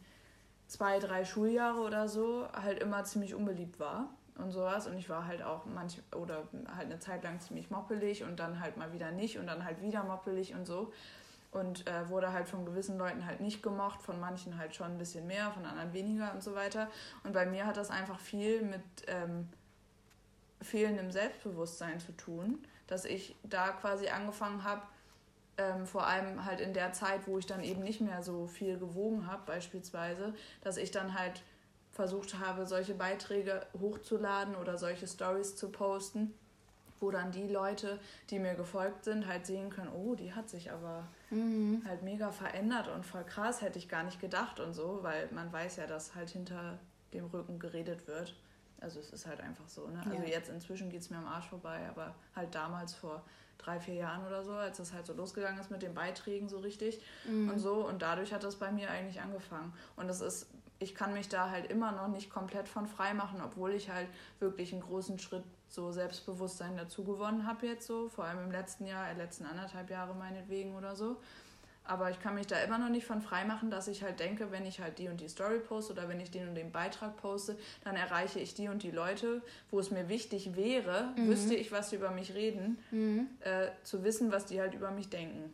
zwei, drei Schuljahre oder so halt immer ziemlich unbeliebt war und sowas. Und ich war halt auch manch oder halt eine Zeit lang ziemlich moppelig und dann halt mal wieder nicht und dann halt wieder moppelig und so. Und äh, wurde halt von gewissen Leuten halt nicht gemocht, von manchen halt schon ein bisschen mehr, von anderen weniger und so weiter. Und bei mir hat das einfach viel mit ähm, fehlendem Selbstbewusstsein zu tun, dass ich da quasi angefangen habe, ähm, vor allem halt in der Zeit, wo ich dann eben nicht mehr so viel gewogen habe, beispielsweise, dass ich dann halt versucht habe, solche Beiträge hochzuladen oder solche Stories zu posten, wo dann die Leute, die mir gefolgt sind, halt sehen können, oh, die hat sich aber mhm. halt mega verändert und voll krass, hätte ich gar nicht gedacht und so, weil man weiß ja, dass halt hinter dem Rücken geredet wird. Also es ist halt einfach so, ne? Also ja. jetzt inzwischen geht es mir am Arsch vorbei, aber halt damals vor drei, vier Jahren oder so, als das halt so losgegangen ist mit den Beiträgen so richtig mhm. und so. Und dadurch hat das bei mir eigentlich angefangen. Und es ist ich kann mich da halt immer noch nicht komplett von frei machen, obwohl ich halt wirklich einen großen Schritt so Selbstbewusstsein dazu gewonnen habe jetzt so, vor allem im letzten Jahr, äh, letzten anderthalb Jahre meinetwegen oder so. Aber ich kann mich da immer noch nicht von frei machen, dass ich halt denke, wenn ich halt die und die Story poste oder wenn ich den und den Beitrag poste, dann erreiche ich die und die Leute, wo es mir wichtig wäre, mhm. wüsste ich, was sie über mich reden, mhm. äh, zu wissen, was die halt über mich denken.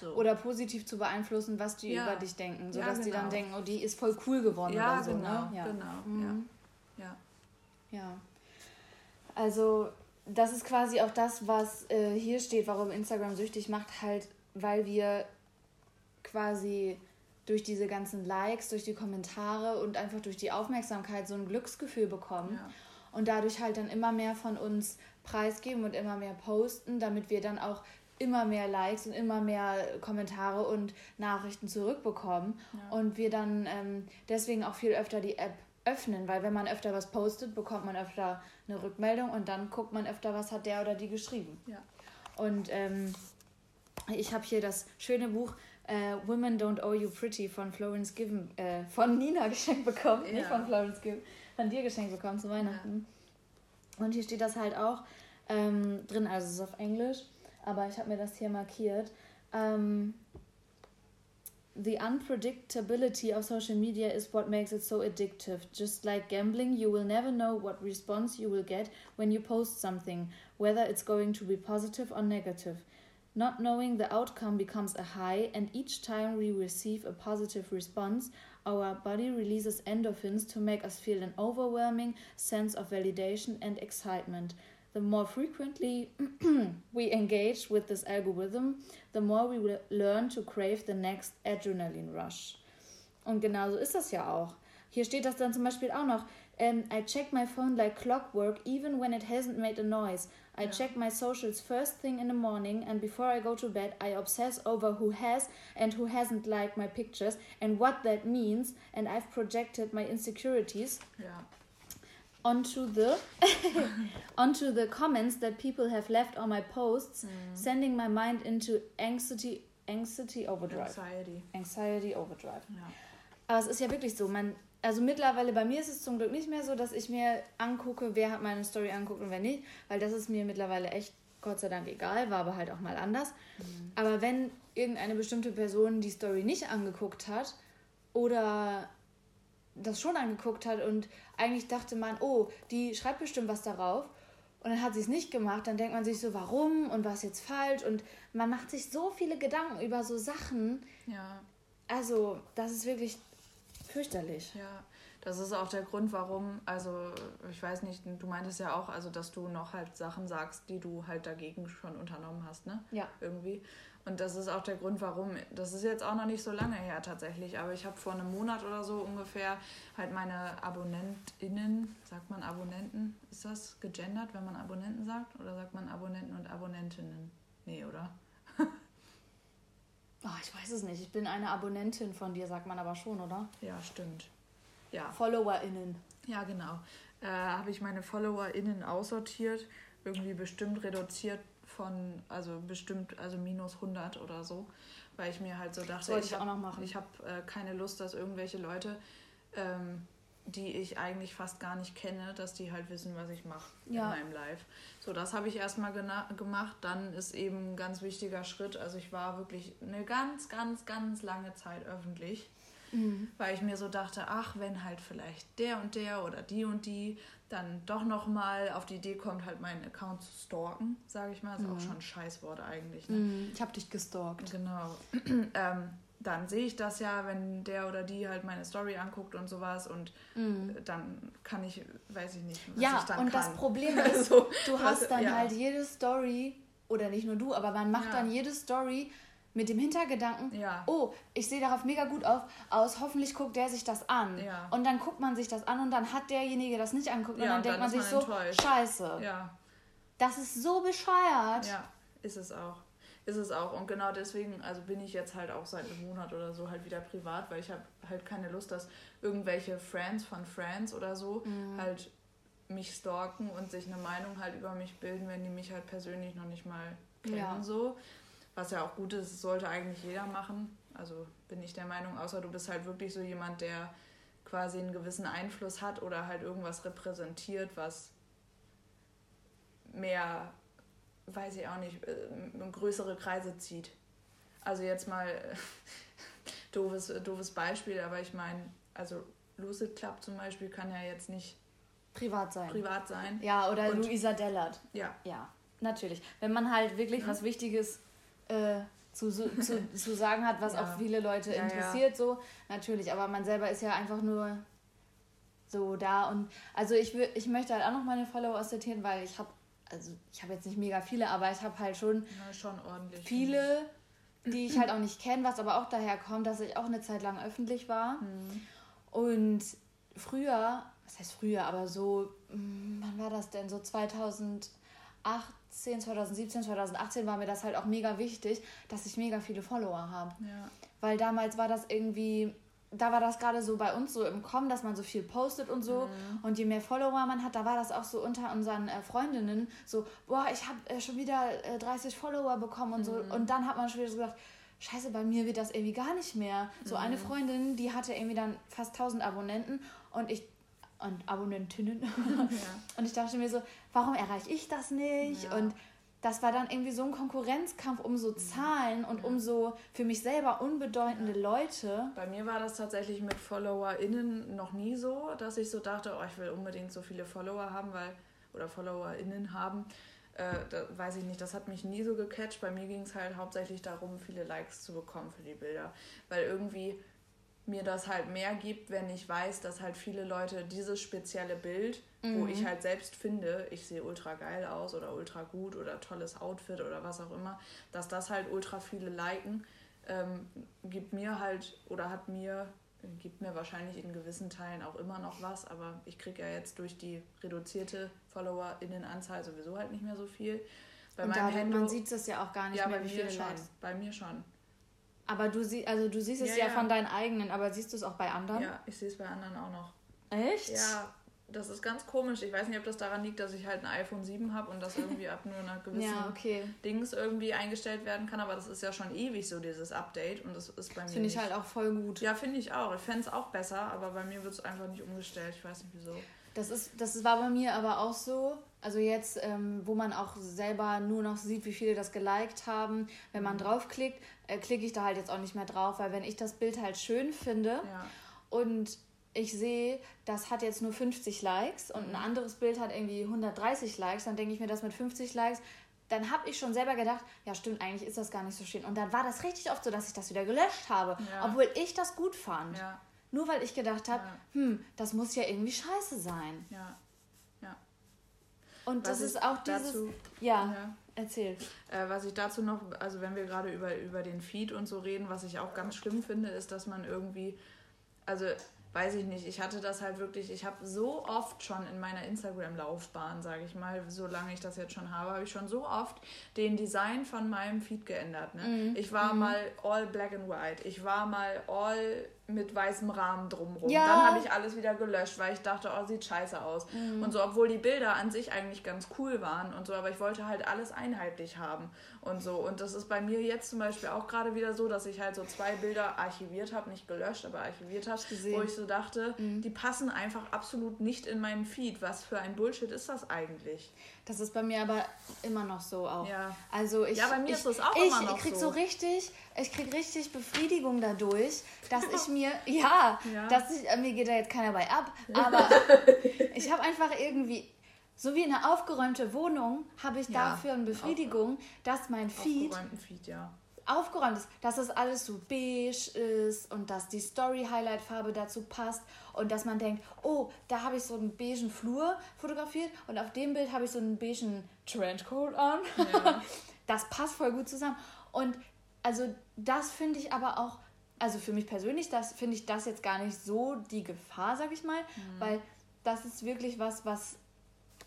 So. Oder positiv zu beeinflussen, was die ja. über dich denken, sodass ja, genau. die dann genau. denken, oh, die ist voll cool geworden ja, oder so. Genau, ne? ja, genau. Mhm. Ja. ja. Also, das ist quasi auch das, was äh, hier steht, warum Instagram süchtig macht, halt, weil wir quasi durch diese ganzen Likes, durch die Kommentare und einfach durch die Aufmerksamkeit so ein Glücksgefühl bekommen. Ja. Und dadurch halt dann immer mehr von uns preisgeben und immer mehr posten, damit wir dann auch immer mehr Likes und immer mehr Kommentare und Nachrichten zurückbekommen ja. und wir dann ähm, deswegen auch viel öfter die App öffnen, weil wenn man öfter was postet, bekommt man öfter eine Rückmeldung und dann guckt man öfter, was hat der oder die geschrieben. Ja. Und ähm, ich habe hier das schöne Buch äh, Women Don't Owe You Pretty von Florence Given, äh, von Nina [laughs] geschenkt bekommen, ja. nicht von Florence Given, von dir geschenkt bekommen zu Weihnachten. Ja. Und hier steht das halt auch ähm, drin, also es ist auf Englisch aber ich habe mir das hier markiert. Um, the unpredictability of social media is what makes it so addictive. Just like gambling, you will never know what response you will get when you post something, whether it's going to be positive or negative. Not knowing the outcome becomes a high, and each time we receive a positive response, our body releases endorphins to make us feel an overwhelming sense of validation and excitement. The more frequently [clears throat] we engage with this algorithm, the more we will learn to crave the next adrenaline rush. Und genauso ist das ja auch. Hier steht das dann zum Beispiel auch noch. Um, I check my phone like clockwork even when it hasn't made a noise. I check my socials first thing in the morning and before I go to bed I obsess over who has and who hasn't liked my pictures and what that means and I've projected my insecurities. Ja onto the [laughs] onto the comments that people have left on my posts, mm. sending my mind into anxiety anxiety overdrive. Anxiety. Anxiety overdrive. Ja. Aber es ist ja wirklich so, man also mittlerweile bei mir ist es zum Glück nicht mehr so, dass ich mir angucke, wer hat meine Story anguckt und wer nicht, weil das ist mir mittlerweile echt Gott sei Dank egal, war aber halt auch mal anders. Mhm. Aber wenn irgendeine bestimmte Person die Story nicht angeguckt hat oder das schon angeguckt hat und eigentlich dachte man, oh, die schreibt bestimmt was darauf. Und dann hat sie es nicht gemacht, dann denkt man sich so, warum und was jetzt falsch und man macht sich so viele Gedanken über so Sachen. Ja. Also, das ist wirklich fürchterlich. Ja, das ist auch der Grund, warum, also ich weiß nicht, du meintest ja auch, also dass du noch halt Sachen sagst, die du halt dagegen schon unternommen hast, ne? Ja. Irgendwie. Und das ist auch der Grund, warum. Das ist jetzt auch noch nicht so lange her tatsächlich, aber ich habe vor einem Monat oder so ungefähr halt meine AbonnentInnen, sagt man Abonnenten? Ist das gegendert, wenn man Abonnenten sagt? Oder sagt man Abonnenten und Abonnentinnen? Nee, oder? oh, [laughs] ich weiß es nicht. Ich bin eine Abonnentin von dir, sagt man aber schon, oder? Ja, stimmt. Ja. FollowerInnen. Ja, genau. Äh, habe ich meine FollowerInnen aussortiert, irgendwie bestimmt reduziert von, also bestimmt, also minus 100 oder so, weil ich mir halt so dachte, ich, ich habe hab, äh, keine Lust, dass irgendwelche Leute, ähm, die ich eigentlich fast gar nicht kenne, dass die halt wissen, was ich mache ja. in meinem Live. So, das habe ich erstmal gemacht. Dann ist eben ein ganz wichtiger Schritt, also ich war wirklich eine ganz, ganz, ganz lange Zeit öffentlich. Mhm. weil ich mir so dachte, ach, wenn halt vielleicht der und der oder die und die dann doch noch mal auf die Idee kommt, halt meinen Account zu stalken, sage ich mal, ist mhm. auch schon ein Scheißwort eigentlich. Ne? Mhm. Ich habe dich gestalkt. Genau. [clears throat] ähm, dann sehe ich das ja, wenn der oder die halt meine Story anguckt und sowas und mhm. dann kann ich, weiß ich nicht, was ja, ich dann und kann. das Problem [laughs] ist, so, du hast dann ja. halt jede Story, oder nicht nur du, aber man macht ja. dann jede Story mit dem Hintergedanken, ja. oh, ich sehe darauf mega gut auf, aus, hoffentlich guckt der sich das an. Ja. Und dann guckt man sich das an und dann hat derjenige das nicht angeguckt und dann, denkt man sich man so, scheiße. Das ist so bescheuert. Ja, ist es auch ist es auch. Und genau deswegen, also bin ich jetzt halt auch seit einem Monat oder so halt wieder privat, weil ich habe halt keine Lust, dass irgendwelche Friends von Friends oder so mhm. halt mich stalken und sich eine Meinung halt über mich bilden, wenn die mich halt persönlich noch nicht mal kennen ja. so. Was ja auch gut ist, sollte eigentlich jeder machen. Also bin ich der Meinung, außer du bist halt wirklich so jemand, der quasi einen gewissen Einfluss hat oder halt irgendwas repräsentiert, was mehr weiß ich auch nicht, äh, größere Kreise zieht. Also jetzt mal [laughs] doofes, doofes Beispiel, aber ich meine, also Lucid Club zum Beispiel kann ja jetzt nicht privat sein. Privat sein. Ja, oder Und, Luisa Dellert. Ja. Ja, natürlich. Wenn man halt wirklich ja. was Wichtiges äh, zu, zu, [laughs] zu sagen hat, was ja. auch viele Leute ja, interessiert, so, natürlich. Aber man selber ist ja einfach nur so da und also ich, ich möchte halt auch noch meine Follower zitieren, weil ich habe also ich habe jetzt nicht mega viele, aber ich habe halt schon, ja, schon viele, die ich halt auch nicht kenne, was aber auch daher kommt, dass ich auch eine Zeit lang öffentlich war. Mhm. Und früher, was heißt früher, aber so, hm, wann war das denn? So 2018, 2017, 2018 war mir das halt auch mega wichtig, dass ich mega viele Follower habe. Ja. Weil damals war das irgendwie da war das gerade so bei uns so im Kommen, dass man so viel postet und so. Mhm. Und je mehr Follower man hat, da war das auch so unter unseren äh, Freundinnen so, boah, ich habe äh, schon wieder äh, 30 Follower bekommen und mhm. so. Und dann hat man schon wieder so gedacht, scheiße, bei mir wird das irgendwie gar nicht mehr. So mhm. eine Freundin, die hatte irgendwie dann fast 1000 Abonnenten und ich und Abonnentinnen. ja. [laughs] Und ich dachte mir so, warum erreiche ich das nicht? Ja. Und das war dann irgendwie so ein Konkurrenzkampf um so Zahlen und um so für mich selber unbedeutende Leute. Bei mir war das tatsächlich mit FollowerInnen noch nie so, dass ich so dachte, oh, ich will unbedingt so viele Follower haben, weil, oder FollowerInnen haben. Äh, da weiß ich nicht, das hat mich nie so gecatcht. Bei mir ging es halt hauptsächlich darum, viele Likes zu bekommen für die Bilder. Weil irgendwie mir das halt mehr gibt, wenn ich weiß, dass halt viele Leute dieses spezielle Bild, mhm. wo ich halt selbst finde, ich sehe ultra geil aus oder ultra gut oder tolles Outfit oder was auch immer, dass das halt ultra viele liken, ähm, gibt mir halt oder hat mir, gibt mir wahrscheinlich in gewissen Teilen auch immer noch was, aber ich kriege ja jetzt durch die reduzierte FollowerInnen-Anzahl sowieso halt nicht mehr so viel. Bei Und meinem Handle, man sieht es ja auch gar nicht ja, mehr, wie viele schon, Bei mir schon. Aber du, sie also du siehst es ja, ja, ja, von deinen eigenen, aber siehst du es auch bei anderen? Ja, ich sehe es bei anderen auch noch. Echt? Ja, das ist ganz komisch. Ich weiß nicht, ob das daran liegt, dass ich halt ein iPhone 7 habe und das irgendwie ab nur einer [laughs] gewissen ja, okay. Dings irgendwie eingestellt werden kann, aber das ist ja schon ewig so, dieses Update und das ist bei mir. Finde ich halt auch voll gut. Ja, finde ich auch. Ich fände es auch besser, aber bei mir wird es einfach nicht umgestellt. Ich weiß nicht wieso. Das, ist, das war bei mir aber auch so. Also jetzt, ähm, wo man auch selber nur noch sieht, wie viele das geliked haben, wenn man mhm. draufklickt, äh, klicke ich da halt jetzt auch nicht mehr drauf, weil wenn ich das Bild halt schön finde ja. und ich sehe, das hat jetzt nur 50 Likes und ein mhm. anderes Bild hat irgendwie 130 Likes, dann denke ich mir das mit 50 Likes, dann habe ich schon selber gedacht, ja stimmt, eigentlich ist das gar nicht so schön. Und dann war das richtig oft so, dass ich das wieder gelöscht habe, ja. obwohl ich das gut fand. Ja. Nur weil ich gedacht habe, hm, das muss ja irgendwie scheiße sein. Ja. Und was das ist auch dieses. Dazu, ja, ja, erzähl. Äh, was ich dazu noch, also wenn wir gerade über, über den Feed und so reden, was ich auch ganz schlimm finde, ist, dass man irgendwie, also weiß ich nicht, ich hatte das halt wirklich, ich habe so oft schon in meiner Instagram-Laufbahn, sage ich mal, solange ich das jetzt schon habe, habe ich schon so oft den Design von meinem Feed geändert. Ne? Mhm. Ich war mhm. mal all black and white, ich war mal all mit weißem Rahmen drumrum. Ja. Dann habe ich alles wieder gelöscht, weil ich dachte, oh, sieht scheiße aus. Mhm. Und so, obwohl die Bilder an sich eigentlich ganz cool waren und so, aber ich wollte halt alles einheitlich haben und so. Und das ist bei mir jetzt zum Beispiel auch gerade wieder so, dass ich halt so zwei Bilder archiviert habe, nicht gelöscht, aber archiviert habe, wo ich so dachte, mhm. die passen einfach absolut nicht in meinen Feed. Was für ein Bullshit ist das eigentlich? Das ist bei mir aber immer noch so auch. Ja. Also ich, ja, bei mir ich, ist das auch ich, immer noch ich krieg so. so richtig, ich krieg richtig Befriedigung dadurch, dass [laughs] ich mir ja, ja. Dass ich, mir geht da jetzt keiner bei ab, [laughs] aber ich habe einfach irgendwie, so wie eine aufgeräumte Wohnung, habe ich ja, dafür eine Befriedigung, dass mein Feed, Feed ja. Aufgeräumt ist, dass es alles so beige ist und dass die Story-Highlight-Farbe dazu passt und dass man denkt, oh, da habe ich so einen beigen Flur fotografiert und auf dem Bild habe ich so einen beigen Trenchcoat an. Ja. [laughs] das passt voll gut zusammen. Und also das finde ich aber auch, also für mich persönlich, das finde ich das jetzt gar nicht so die Gefahr, sag ich mal, mhm. weil das ist wirklich was, was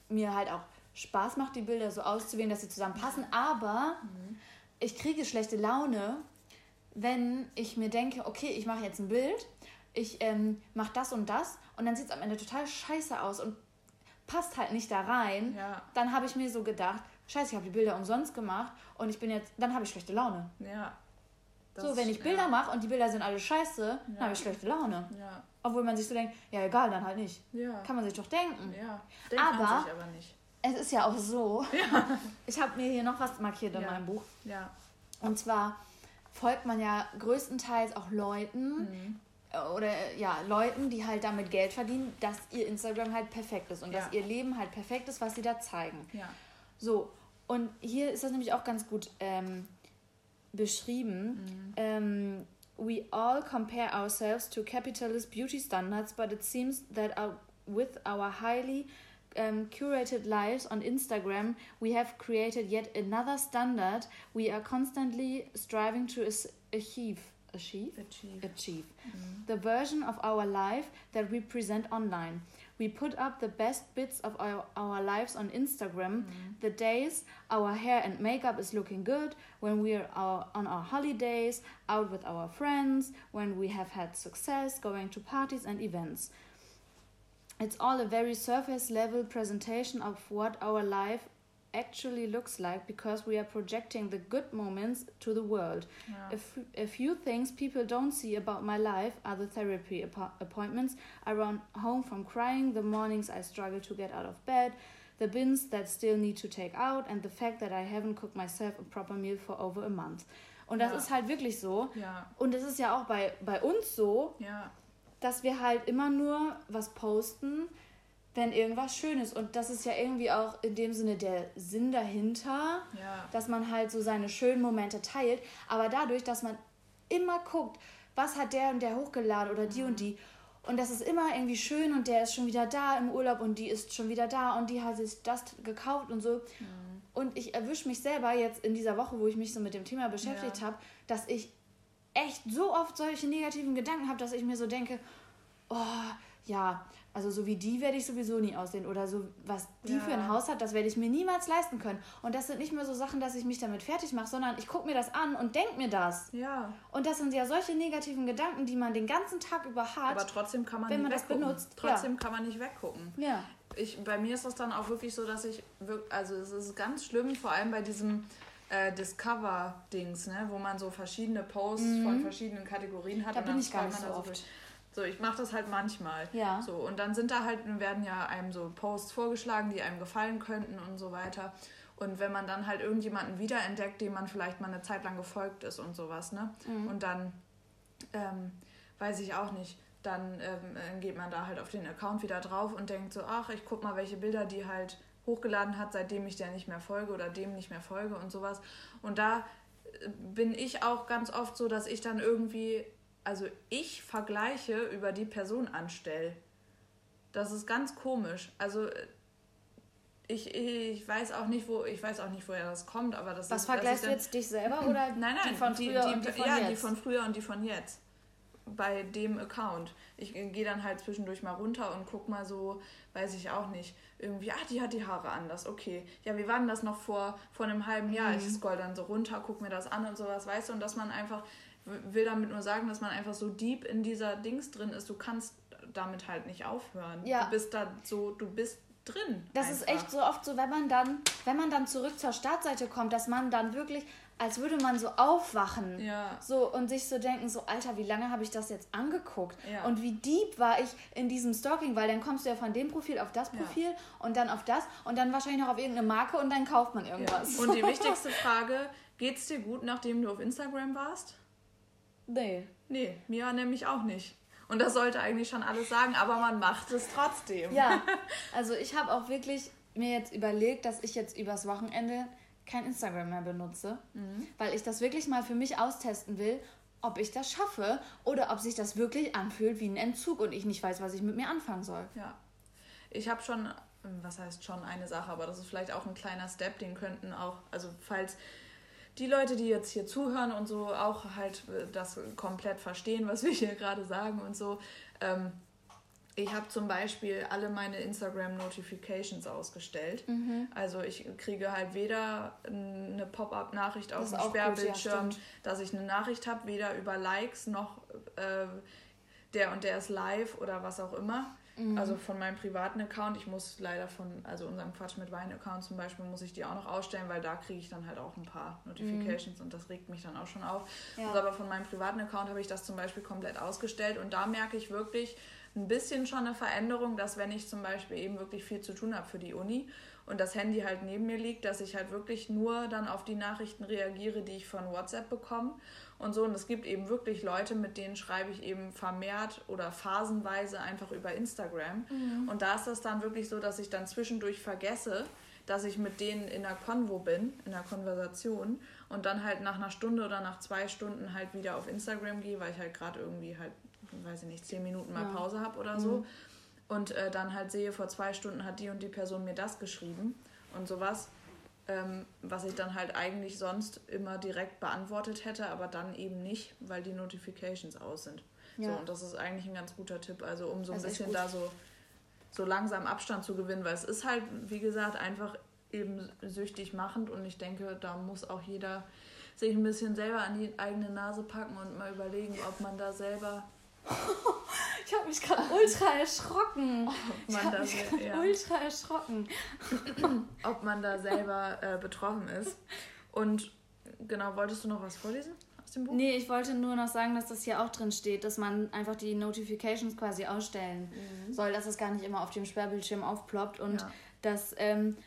mir halt auch Spaß macht, die Bilder so auszuwählen, dass sie zusammenpassen. Aber mhm. Ich kriege schlechte Laune, wenn ich mir denke, okay, ich mache jetzt ein Bild, ich ähm, mache das und das und dann sieht es am Ende total scheiße aus und passt halt nicht da rein. Ja. Dann habe ich mir so gedacht, scheiße, ich habe die Bilder umsonst gemacht und ich bin jetzt, dann habe ich schlechte Laune. Ja. so, wenn ich Bilder ja. mache und die Bilder sind alle scheiße, ja. dann habe ich schlechte Laune. Ja. Obwohl man sich so denkt, ja egal, dann halt nicht. Kann man sich doch denken. Aber, aber nicht. Es ist ja auch so. Ja. Ich habe mir hier noch was markiert in ja. meinem Buch. Ja. Und zwar folgt man ja größtenteils auch Leuten, mhm oder ja, Leuten, die halt damit Geld verdienen, dass ihr Instagram halt perfekt ist und ja. dass ihr Leben halt perfekt ist, was sie da zeigen. Ja. So, und hier ist das nämlich auch ganz gut ähm, beschrieben. Mhm. Ähm, we all compare ourselves to capitalist beauty standards, but it seems that our, with our highly um, curated lives on Instagram, we have created yet another standard we are constantly striving to achieve. Achieve? Achieve. Achieve. Mm. The version of our life that we present online. We put up the best bits of our, our lives on Instagram. Mm. The days our hair and makeup is looking good, when we are our, on our holidays, out with our friends, when we have had success, going to parties and events. It's all a very surface level presentation of what our life actually looks like because we are projecting the good moments to the world. Yeah. A, few things people don't see about my life are the therapy appointments I run home from crying, the mornings I struggle to get out of bed, the bins that still need to take out, and the fact that I haven't cooked myself a proper meal for over a month. Und das ja. ist halt wirklich so. Ja. Und es ist ja auch bei, bei uns so, ja. Dass wir halt immer nur was posten, wenn irgendwas schön ist. Und das ist ja irgendwie auch in dem Sinne der Sinn dahinter, ja. dass man halt so seine schönen Momente teilt. Aber dadurch, dass man immer guckt, was hat der und der hochgeladen oder die mhm. und die. Und das ist immer irgendwie schön und der ist schon wieder da im Urlaub und die ist schon wieder da und die hat sich das gekauft und so. Mhm. Und ich erwische mich selber jetzt in dieser Woche, wo ich mich so mit dem Thema beschäftigt ja. habe, dass ich echt so oft solche negativen Gedanken habe, dass ich mir so denke, oh, ja, also so wie die werde ich sowieso nie aussehen oder so was die ja. für ein Haus hat, das werde ich mir niemals leisten können. Und das sind nicht mehr so Sachen, dass ich mich damit fertig mache, sondern ich gucke mir das an und denke mir das. Ja. Und das sind ja solche negativen Gedanken, die man den ganzen Tag über hat. Aber trotzdem kann man wenn man das benutzt. Trotzdem ja. kann man nicht weggucken. Ja. Ich, bei mir ist das dann auch wirklich so, dass ich also es ist ganz schlimm, vor allem bei diesem äh, Discover-Dings, ne, wo man so verschiedene Posts mhm. von verschiedenen Kategorien hat. Da bin ich gar nicht so oft. So so, ich mache das halt manchmal. Ja. So, und dann sind da halt, werden ja einem so Posts vorgeschlagen, die einem gefallen könnten und so weiter. Und wenn man dann halt irgendjemanden wiederentdeckt, dem man vielleicht mal eine Zeit lang gefolgt ist und sowas, ne? Mhm. Und dann, ähm, weiß ich auch nicht, dann ähm, geht man da halt auf den Account wieder drauf und denkt so, ach, ich guck mal, welche Bilder die halt hochgeladen hat, seitdem ich der nicht mehr folge oder dem nicht mehr folge und sowas. Und da bin ich auch ganz oft so, dass ich dann irgendwie also ich vergleiche über die Person anstelle. Das ist ganz komisch. Also ich, ich weiß auch nicht, wo ich weiß auch nicht, woher das kommt, aber das Was ist, vergleichst du jetzt dich selber oder nein, nein, die von früher die, die, und die von ja, jetzt? die von früher und die von jetzt. Bei dem Account. Ich gehe dann halt zwischendurch mal runter und guck mal so, weiß ich auch nicht, irgendwie, ah, die hat die Haare anders, okay. Ja, wie war denn das noch vor, vor einem halben Jahr? Mhm. Ich scroll dann so runter, guck mir das an und sowas, weißt du, und dass man einfach will damit nur sagen, dass man einfach so deep in dieser Dings drin ist. Du kannst damit halt nicht aufhören. Ja. Du bist da so, du bist drin. Das einfach. ist echt so oft so, wenn man dann, wenn man dann zurück zur Startseite kommt, dass man dann wirklich, als würde man so aufwachen. Ja. So und sich so denken, so, Alter, wie lange habe ich das jetzt angeguckt? Ja. Und wie deep war ich in diesem Stalking, weil dann kommst du ja von dem Profil auf das Profil ja. und dann auf das und dann wahrscheinlich noch auf irgendeine Marke und dann kauft man irgendwas. Und die [laughs] wichtigste Frage, geht's dir gut, nachdem du auf Instagram warst? Nee. Nee, mir nämlich auch nicht. Und das sollte eigentlich schon alles sagen, aber man macht es trotzdem. Ja, [laughs] also ich habe auch wirklich mir jetzt überlegt, dass ich jetzt übers Wochenende kein Instagram mehr benutze, mhm. weil ich das wirklich mal für mich austesten will, ob ich das schaffe oder ob sich das wirklich anfühlt wie ein Entzug und ich nicht weiß, was ich mit mir anfangen soll. Ja. Ich habe schon, was heißt schon eine Sache, aber das ist vielleicht auch ein kleiner Step, den könnten auch, also falls die Leute, die jetzt hier zuhören und so auch halt das komplett verstehen, was wir hier gerade sagen und so, ähm, ich habe zum Beispiel alle meine Instagram-Notifications ausgestellt. Mhm. Also ich kriege halt weder eine Pop-up-Nachricht auf dem Sperrbildschirm, ja, dass ich eine Nachricht habe, weder über Likes noch äh, der und der ist live oder was auch immer. Mhm. Also von meinem privaten Account. Ich muss leider von, also unserem Quatsch mit Wein-Account zum Beispiel, muss ich die auch noch ausstellen, weil da kriege ich dann halt auch ein paar Notifications mhm. und das regt mich dann auch schon auf. Ja. Also aber von meinem privaten Account habe ich das zum Beispiel komplett ausgestellt und da merke ich wirklich, ein bisschen schon eine Veränderung, dass wenn ich zum Beispiel eben wirklich viel zu tun habe für die Uni und das Handy halt neben mir liegt, dass ich halt wirklich nur dann auf die Nachrichten reagiere, die ich von WhatsApp bekomme und so. Und es gibt eben wirklich Leute, mit denen schreibe ich eben vermehrt oder phasenweise einfach über Instagram. Mhm. Und da ist das dann wirklich so, dass ich dann zwischendurch vergesse, dass ich mit denen in der Konvo bin, in der Konversation und dann halt nach einer Stunde oder nach zwei Stunden halt wieder auf Instagram gehe, weil ich halt gerade irgendwie halt weiß ich nicht, zehn Minuten mal ja. Pause habe oder so. Mhm. Und äh, dann halt sehe, vor zwei Stunden hat die und die Person mir das geschrieben und sowas. Ähm, was ich dann halt eigentlich sonst immer direkt beantwortet hätte, aber dann eben nicht, weil die Notifications aus sind. Ja. So, und das ist eigentlich ein ganz guter Tipp, also um so ein bisschen da so, so langsam Abstand zu gewinnen, weil es ist halt, wie gesagt, einfach eben süchtig machend und ich denke, da muss auch jeder sich ein bisschen selber an die eigene Nase packen und mal überlegen, ob man da selber ich habe mich gerade ultra erschrocken. ich habe mich ja. ultra erschrocken. Ob man da selber äh, betroffen ist. Und genau, wolltest du noch was vorlesen aus dem Buch? Nee, ich wollte nur noch sagen, dass das hier auch drin steht, dass man einfach die Notifications quasi ausstellen mhm. soll, dass es gar nicht immer auf dem Sperrbildschirm aufploppt und ja. dass, ähm,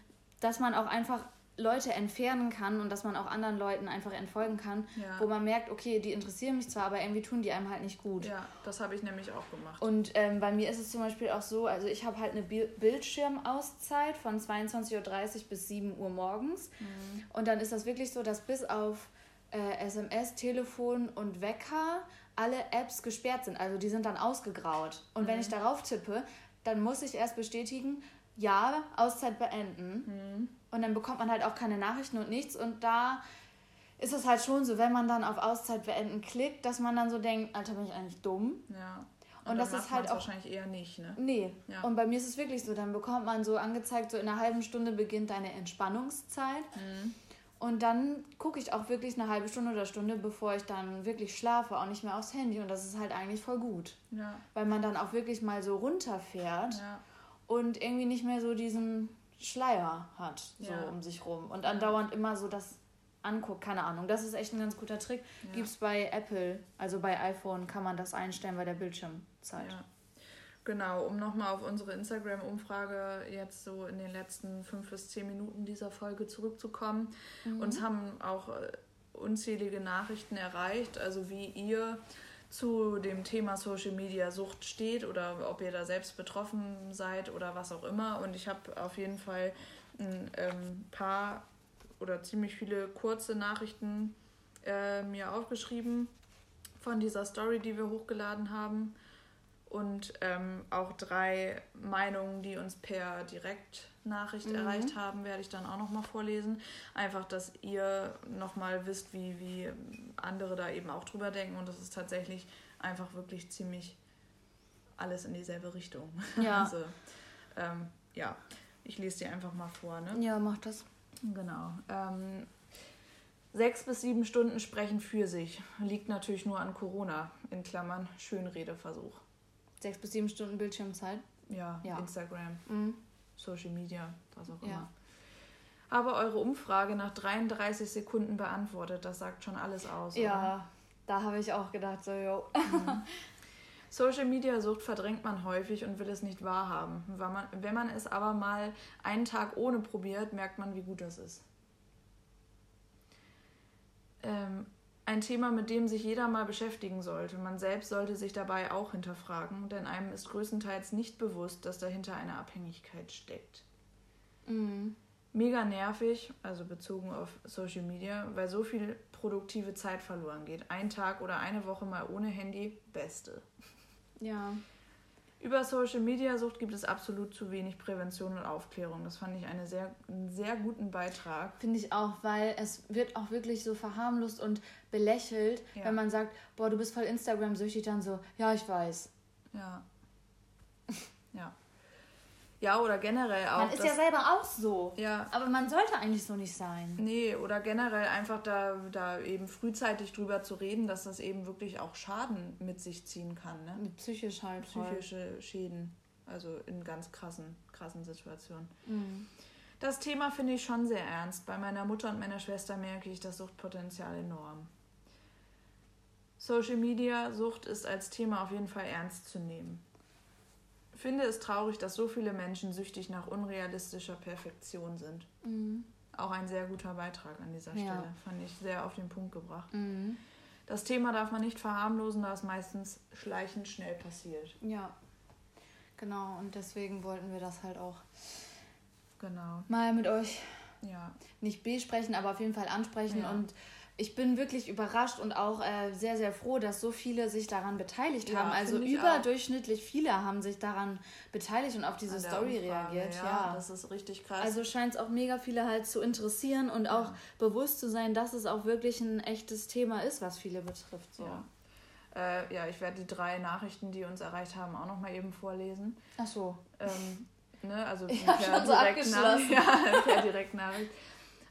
dass man auch einfach Leute entfernen kann und dass man auch anderen Leuten einfach entfolgen kann, ja. wo man merkt, okay, die interessieren mich zwar, aber irgendwie tun die einem halt nicht gut. Ja, das habe ich nämlich auch gemacht. Und ähm, bei mir ist es zum Beispiel auch so, also ich habe halt eine Bildschirmauszeit von 22.30 Uhr bis 7 Uhr morgens. Mhm. Und dann ist das wirklich so, dass bis auf äh, SMS, Telefon und Wecker alle Apps gesperrt sind. Also die sind dann ausgegraut. Und mhm. wenn ich darauf tippe, dann muss ich erst bestätigen, ja, Auszeit beenden. Mhm. Und dann bekommt man halt auch keine Nachrichten und nichts. Und da ist es halt schon so, wenn man dann auf Auszeit beenden klickt, dass man dann so denkt, Alter, bin ich eigentlich dumm? Ja. Und, und das ist halt auch wahrscheinlich eher nicht, ne? Nee. Ja. Und bei mir ist es wirklich so, dann bekommt man so angezeigt, so in einer halben Stunde beginnt deine Entspannungszeit. Mhm. Und dann gucke ich auch wirklich eine halbe Stunde oder Stunde, bevor ich dann wirklich schlafe, auch nicht mehr aufs Handy. Und das ist halt eigentlich voll gut. Ja. Weil man dann auch wirklich mal so runterfährt ja. und irgendwie nicht mehr so diesen Schleier hat, so ja. um sich rum. Und andauernd immer so das anguckt, keine Ahnung. Das ist echt ein ganz guter Trick. Ja. Gibt es bei Apple, also bei iPhone, kann man das einstellen bei der Bildschirmzeit. Ja. Genau, um nochmal auf unsere Instagram-Umfrage jetzt so in den letzten fünf bis zehn Minuten dieser Folge zurückzukommen. Mhm. Uns haben auch äh, unzählige Nachrichten erreicht, also wie ihr zu dem Thema Social Media Sucht steht oder ob ihr da selbst betroffen seid oder was auch immer. Und ich habe auf jeden Fall ein ähm, paar oder ziemlich viele kurze Nachrichten äh, mir aufgeschrieben von dieser Story, die wir hochgeladen haben. Und ähm, auch drei Meinungen, die uns per Direktnachricht mhm. erreicht haben, werde ich dann auch nochmal vorlesen. Einfach, dass ihr nochmal wisst, wie, wie andere da eben auch drüber denken. Und das ist tatsächlich einfach wirklich ziemlich alles in dieselbe Richtung. Ja. [laughs] Also, ähm, ja, ich lese dir einfach mal vor. Ne? Ja, mach das. Genau. Ähm, sechs bis sieben Stunden sprechen für sich. Liegt natürlich nur an Corona, in Klammern Schönredeversuch. Sechs bis sieben Stunden Bildschirmzeit? Ja, ja. Instagram, mhm. Social Media, was auch immer. Ja. Aber eure Umfrage nach 33 Sekunden beantwortet, das sagt schon alles aus. Ja, oder? da habe ich auch gedacht, so, jo. Mhm. Social Media Sucht verdrängt man häufig und will es nicht wahrhaben. Wenn man, wenn man es aber mal einen Tag ohne probiert, merkt man, wie gut das ist. Ähm, ein Thema, mit dem sich jeder mal beschäftigen sollte. Man selbst sollte sich dabei auch hinterfragen, denn einem ist größtenteils nicht bewusst, dass dahinter eine Abhängigkeit steckt. Mhm. Mega nervig, also bezogen auf Social Media, weil so viel produktive Zeit verloren geht. Ein Tag oder eine Woche mal ohne Handy, beste. Ja. Über Social Media Sucht gibt es absolut zu wenig Prävention und Aufklärung. Das fand ich eine sehr, einen sehr guten Beitrag. Finde ich auch, weil es wird auch wirklich so verharmlost und belächelt, ja. wenn man sagt, boah, du bist voll Instagram-süchtig, dann so, ja, ich weiß. Ja. [laughs] Ja. Ja, oder generell auch. Man ist ja selber auch so. Ja. Aber man sollte eigentlich so nicht sein. Nee, oder generell einfach da, da eben frühzeitig drüber zu reden, dass das eben wirklich auch Schaden mit sich ziehen kann. Ne? Psychisch halt. Psychische voll. Schäden. Also in ganz krassen, krassen Situationen. Mhm. Das Thema finde ich schon sehr ernst. Bei meiner Mutter und meiner Schwester merke ich das Suchtpotenzial enorm. Social Media Sucht ist als Thema auf jeden Fall ernst zu nehmen finde es traurig, dass so viele Menschen süchtig nach unrealistischer Perfektion sind. Mhm. Auch ein sehr guter Beitrag an dieser Stelle. Ja. Fand ich sehr auf den Punkt gebracht. Mhm. Das Thema darf man nicht verharmlosen, da es meistens schleichend schnell passiert. Ja, genau. Und deswegen wollten wir das halt auch genau. mal mit euch ja. nicht besprechen, aber auf jeden Fall ansprechen ja. und ich bin wirklich überrascht und auch äh, sehr, sehr froh, dass so viele sich daran beteiligt ja, haben. Also überdurchschnittlich auch. viele haben sich daran beteiligt und auf diese Story Umfrage, reagiert. Ja, ja, das ist richtig krass. Also scheint es auch mega viele halt zu interessieren und ja. auch bewusst zu sein, dass es auch wirklich ein echtes Thema ist, was viele betrifft. So. Ja. Äh, ja, ich werde die drei Nachrichten, die uns erreicht haben, auch nochmal eben vorlesen. Ach so. Ähm, ne, also [laughs] ich per, schon so Direktnachricht, [laughs] ja, per Direktnachricht.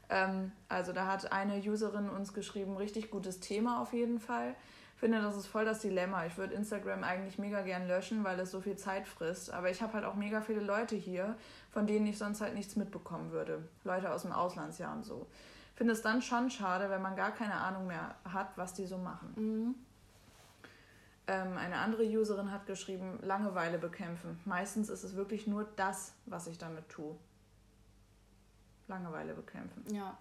Ähm, also da hat eine Userin uns geschrieben, richtig gutes Thema auf jeden Fall. Finde, das ist voll das Dilemma. Ich würde Instagram eigentlich mega gern löschen, weil es so viel Zeit frisst. Aber ich habe halt auch mega viele Leute hier, von denen ich sonst halt nichts mitbekommen würde. Leute aus dem Auslandsjahr und so. Finde es dann schon schade, wenn man gar keine Ahnung mehr hat, was die so machen. Mhm. Ähm, eine andere Userin hat geschrieben, Langeweile bekämpfen. Meistens ist es wirklich nur das, was ich damit tue. Langeweile bekämpfen. Ja.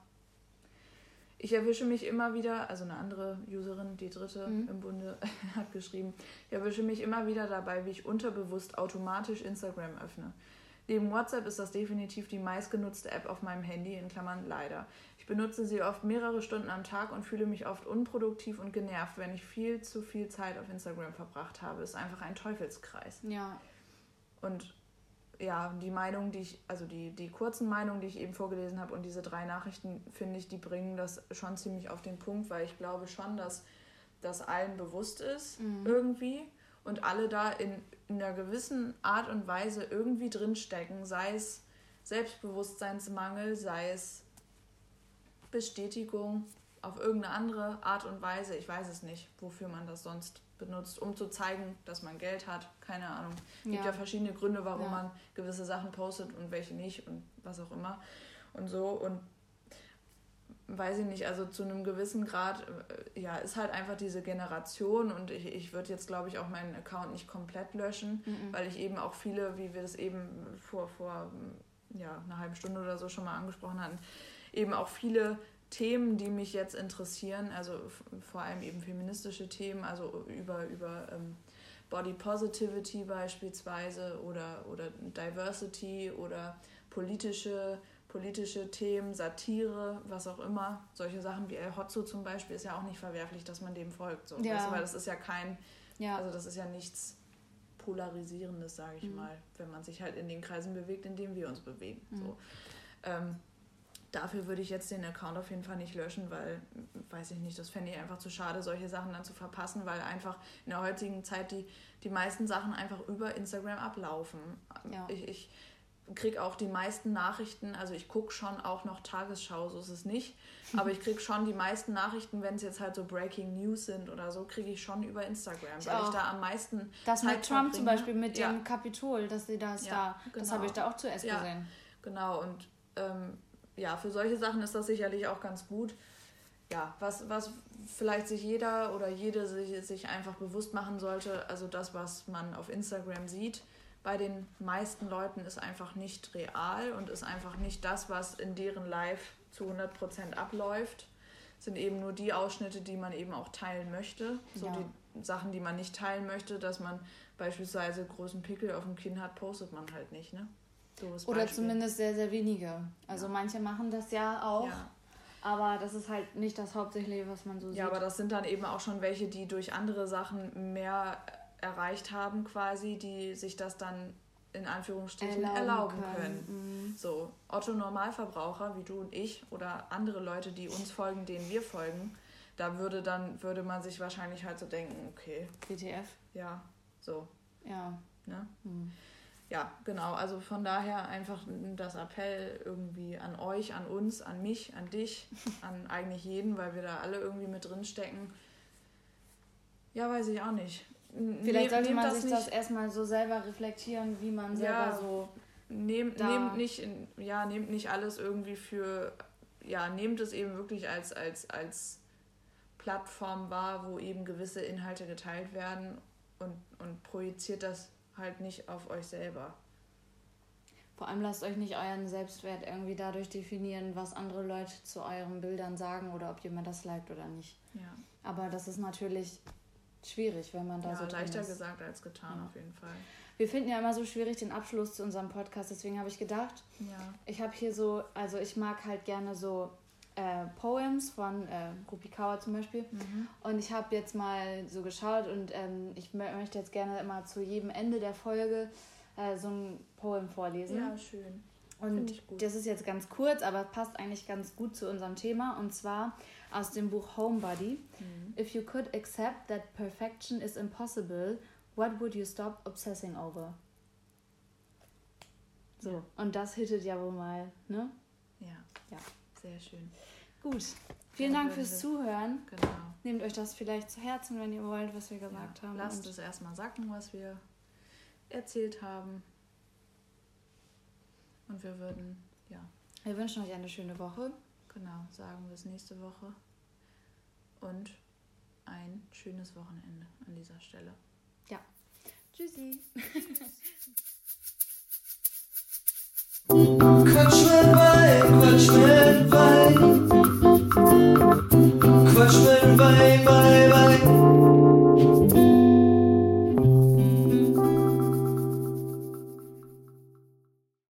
Ich erwische mich immer wieder, also eine andere Userin, die dritte mhm. im Bunde, [laughs] hat geschrieben, ich erwische mich immer wieder dabei, wie ich unterbewusst automatisch Instagram öffne. Neben WhatsApp ist das definitiv die meistgenutzte App auf meinem Handy, in Klammern leider. Ich benutze sie oft mehrere Stunden am Tag und fühle mich oft unproduktiv und genervt, wenn ich viel zu viel Zeit auf Instagram verbracht habe. Ist einfach ein Teufelskreis. Ja. Und ja, die Meinung, die ich, also die, die kurzen Meinungen, die ich eben vorgelesen habe und diese drei Nachrichten, finde ich, die bringen das schon ziemlich auf den Punkt, weil ich glaube schon, dass das allen bewusst ist mhm. irgendwie und alle da in, in einer gewissen Art und Weise irgendwie drinstecken, sei es Selbstbewusstseinsmangel, sei es Bestätigung auf irgendeine andere Art und Weise. Ich weiß es nicht, wofür man das sonst benutzt, um zu zeigen, dass man Geld hat. Keine Ahnung. Es gibt ja, ja verschiedene Gründe, warum ja. man gewisse Sachen postet und welche nicht und was auch immer. Und so. Und weiß ich nicht, also zu einem gewissen Grad, äh, ja, ist halt einfach diese Generation und ich, ich würde jetzt, glaube ich, auch meinen Account nicht komplett löschen, mhm. weil ich eben auch viele, wie wir das eben vor, vor ja, einer halben Stunde oder so schon mal angesprochen hatten, eben auch viele Themen, die mich jetzt interessieren, also vor allem eben feministische Themen, also über, über ähm, Body Positivity beispielsweise oder, oder Diversity oder politische, politische Themen, Satire, was auch immer. Solche Sachen wie El Hotzo zum Beispiel ist ja auch nicht verwerflich, dass man dem folgt. So. Ja. Weil das ist ja kein, ja. also das ist ja nichts Polarisierendes, sage ich mhm. mal, wenn man sich halt in den Kreisen bewegt, in denen wir uns bewegen. Mhm. So. Ähm, dafür würde ich jetzt den Account auf jeden Fall nicht löschen, weil, weiß ich nicht, das fände ich einfach zu schade, solche Sachen dann zu verpassen, weil einfach in der heutigen Zeit die, die meisten Sachen einfach über Instagram ablaufen. Ja. Ich, ich kriege auch die meisten Nachrichten, also ich gucke schon auch noch Tagesschau, so ist es nicht, [laughs] aber ich kriege schon die meisten Nachrichten, wenn es jetzt halt so Breaking News sind oder so, kriege ich schon über Instagram, ich weil auch. ich da am meisten Das Zeit mit Trump zum Beispiel, mit ja. dem Kapitol, dass sie das ja, da, genau. das habe ich da auch zuerst ja, gesehen. Genau, und ähm, ja, für solche Sachen ist das sicherlich auch ganz gut. Ja, was, was vielleicht sich jeder oder jede sich, sich einfach bewusst machen sollte, also das, was man auf Instagram sieht, bei den meisten Leuten ist einfach nicht real und ist einfach nicht das, was in deren Live zu 100% abläuft. sind eben nur die Ausschnitte, die man eben auch teilen möchte. So Ja. die Sachen, die man nicht teilen möchte, dass man beispielsweise großen Pickel auf dem Kinn hat, postet man halt nicht, ne? Als Oder Beispiel. zumindest sehr, sehr wenige. Also Ja. manche machen das ja auch, Ja. aber das ist halt nicht das Hauptsächliche, was man so sieht. ja, aber das sind dann eben auch schon welche, die durch andere Sachen mehr erreicht haben, quasi, die sich das dann in Anführungsstrichen erlauben, können. Mhm. So, Otto Normalverbraucher wie du und ich oder andere Leute, die uns folgen, denen wir folgen, da würde dann würde man sich wahrscheinlich halt so denken, okay, WTF, ja, so, ja. ne? Mhm. Ja, genau. Also von daher einfach das Appell irgendwie an euch, an uns, an mich, an dich, [laughs] an eigentlich jeden, weil wir da alle irgendwie mit drin stecken. Ja, weiß ich auch nicht. N- Vielleicht sollte man sich nicht- das erstmal so selber reflektieren, wie man selber Ja. so. Nehmt, nehmt, nicht, ja, nehmt nicht alles irgendwie für, ja, nehmt es eben wirklich als, als, als Plattform wahr, wo eben gewisse Inhalte geteilt werden und, und projiziert das halt nicht auf euch selber. Vor allem lasst euch nicht euren Selbstwert irgendwie dadurch definieren, was andere Leute zu euren Bildern sagen oder ob jemand das liked oder nicht. Ja, Aber das ist natürlich schwierig, wenn man da ja so drin leichter ist. gesagt als getan Ja. auf jeden Fall. Wir finden ja immer so schwierig den Abschluss zu unserem Podcast, deswegen habe ich gedacht, Ja. ich habe hier so, also ich mag halt gerne so äh, Poems von äh, Rupi Kaur zum Beispiel. Mhm. Und ich habe jetzt mal so geschaut und ähm, ich mö- möchte jetzt gerne immer zu jedem Ende der Folge äh, so ein Poem vorlesen. Ja, schön. und das ist jetzt ganz kurz, aber passt eigentlich ganz gut zu unserem Thema. Und zwar aus dem Buch Homebody. Mhm. If you could accept that perfection is impossible, what would you stop obsessing over? So, und das hittet ja wohl mal, ne? Ja. Ja. Sehr schön. Gut. Vielen Ja, Dank fürs Zuhören. Genau. Nehmt euch das vielleicht zu Herzen, wenn ihr wollt, was wir gesagt ja. haben. Lasst es erstmal sacken, was wir erzählt haben. Und wir würden, ja, wir wünschen euch eine schöne Woche. genau, sagen bis nächste Woche. Und ein schönes Wochenende an dieser Stelle. Tschüssi. [laughs] Quatsch mit Wein, Quatsch mit Wein. Quatsch mit Wein, Wein, Wein.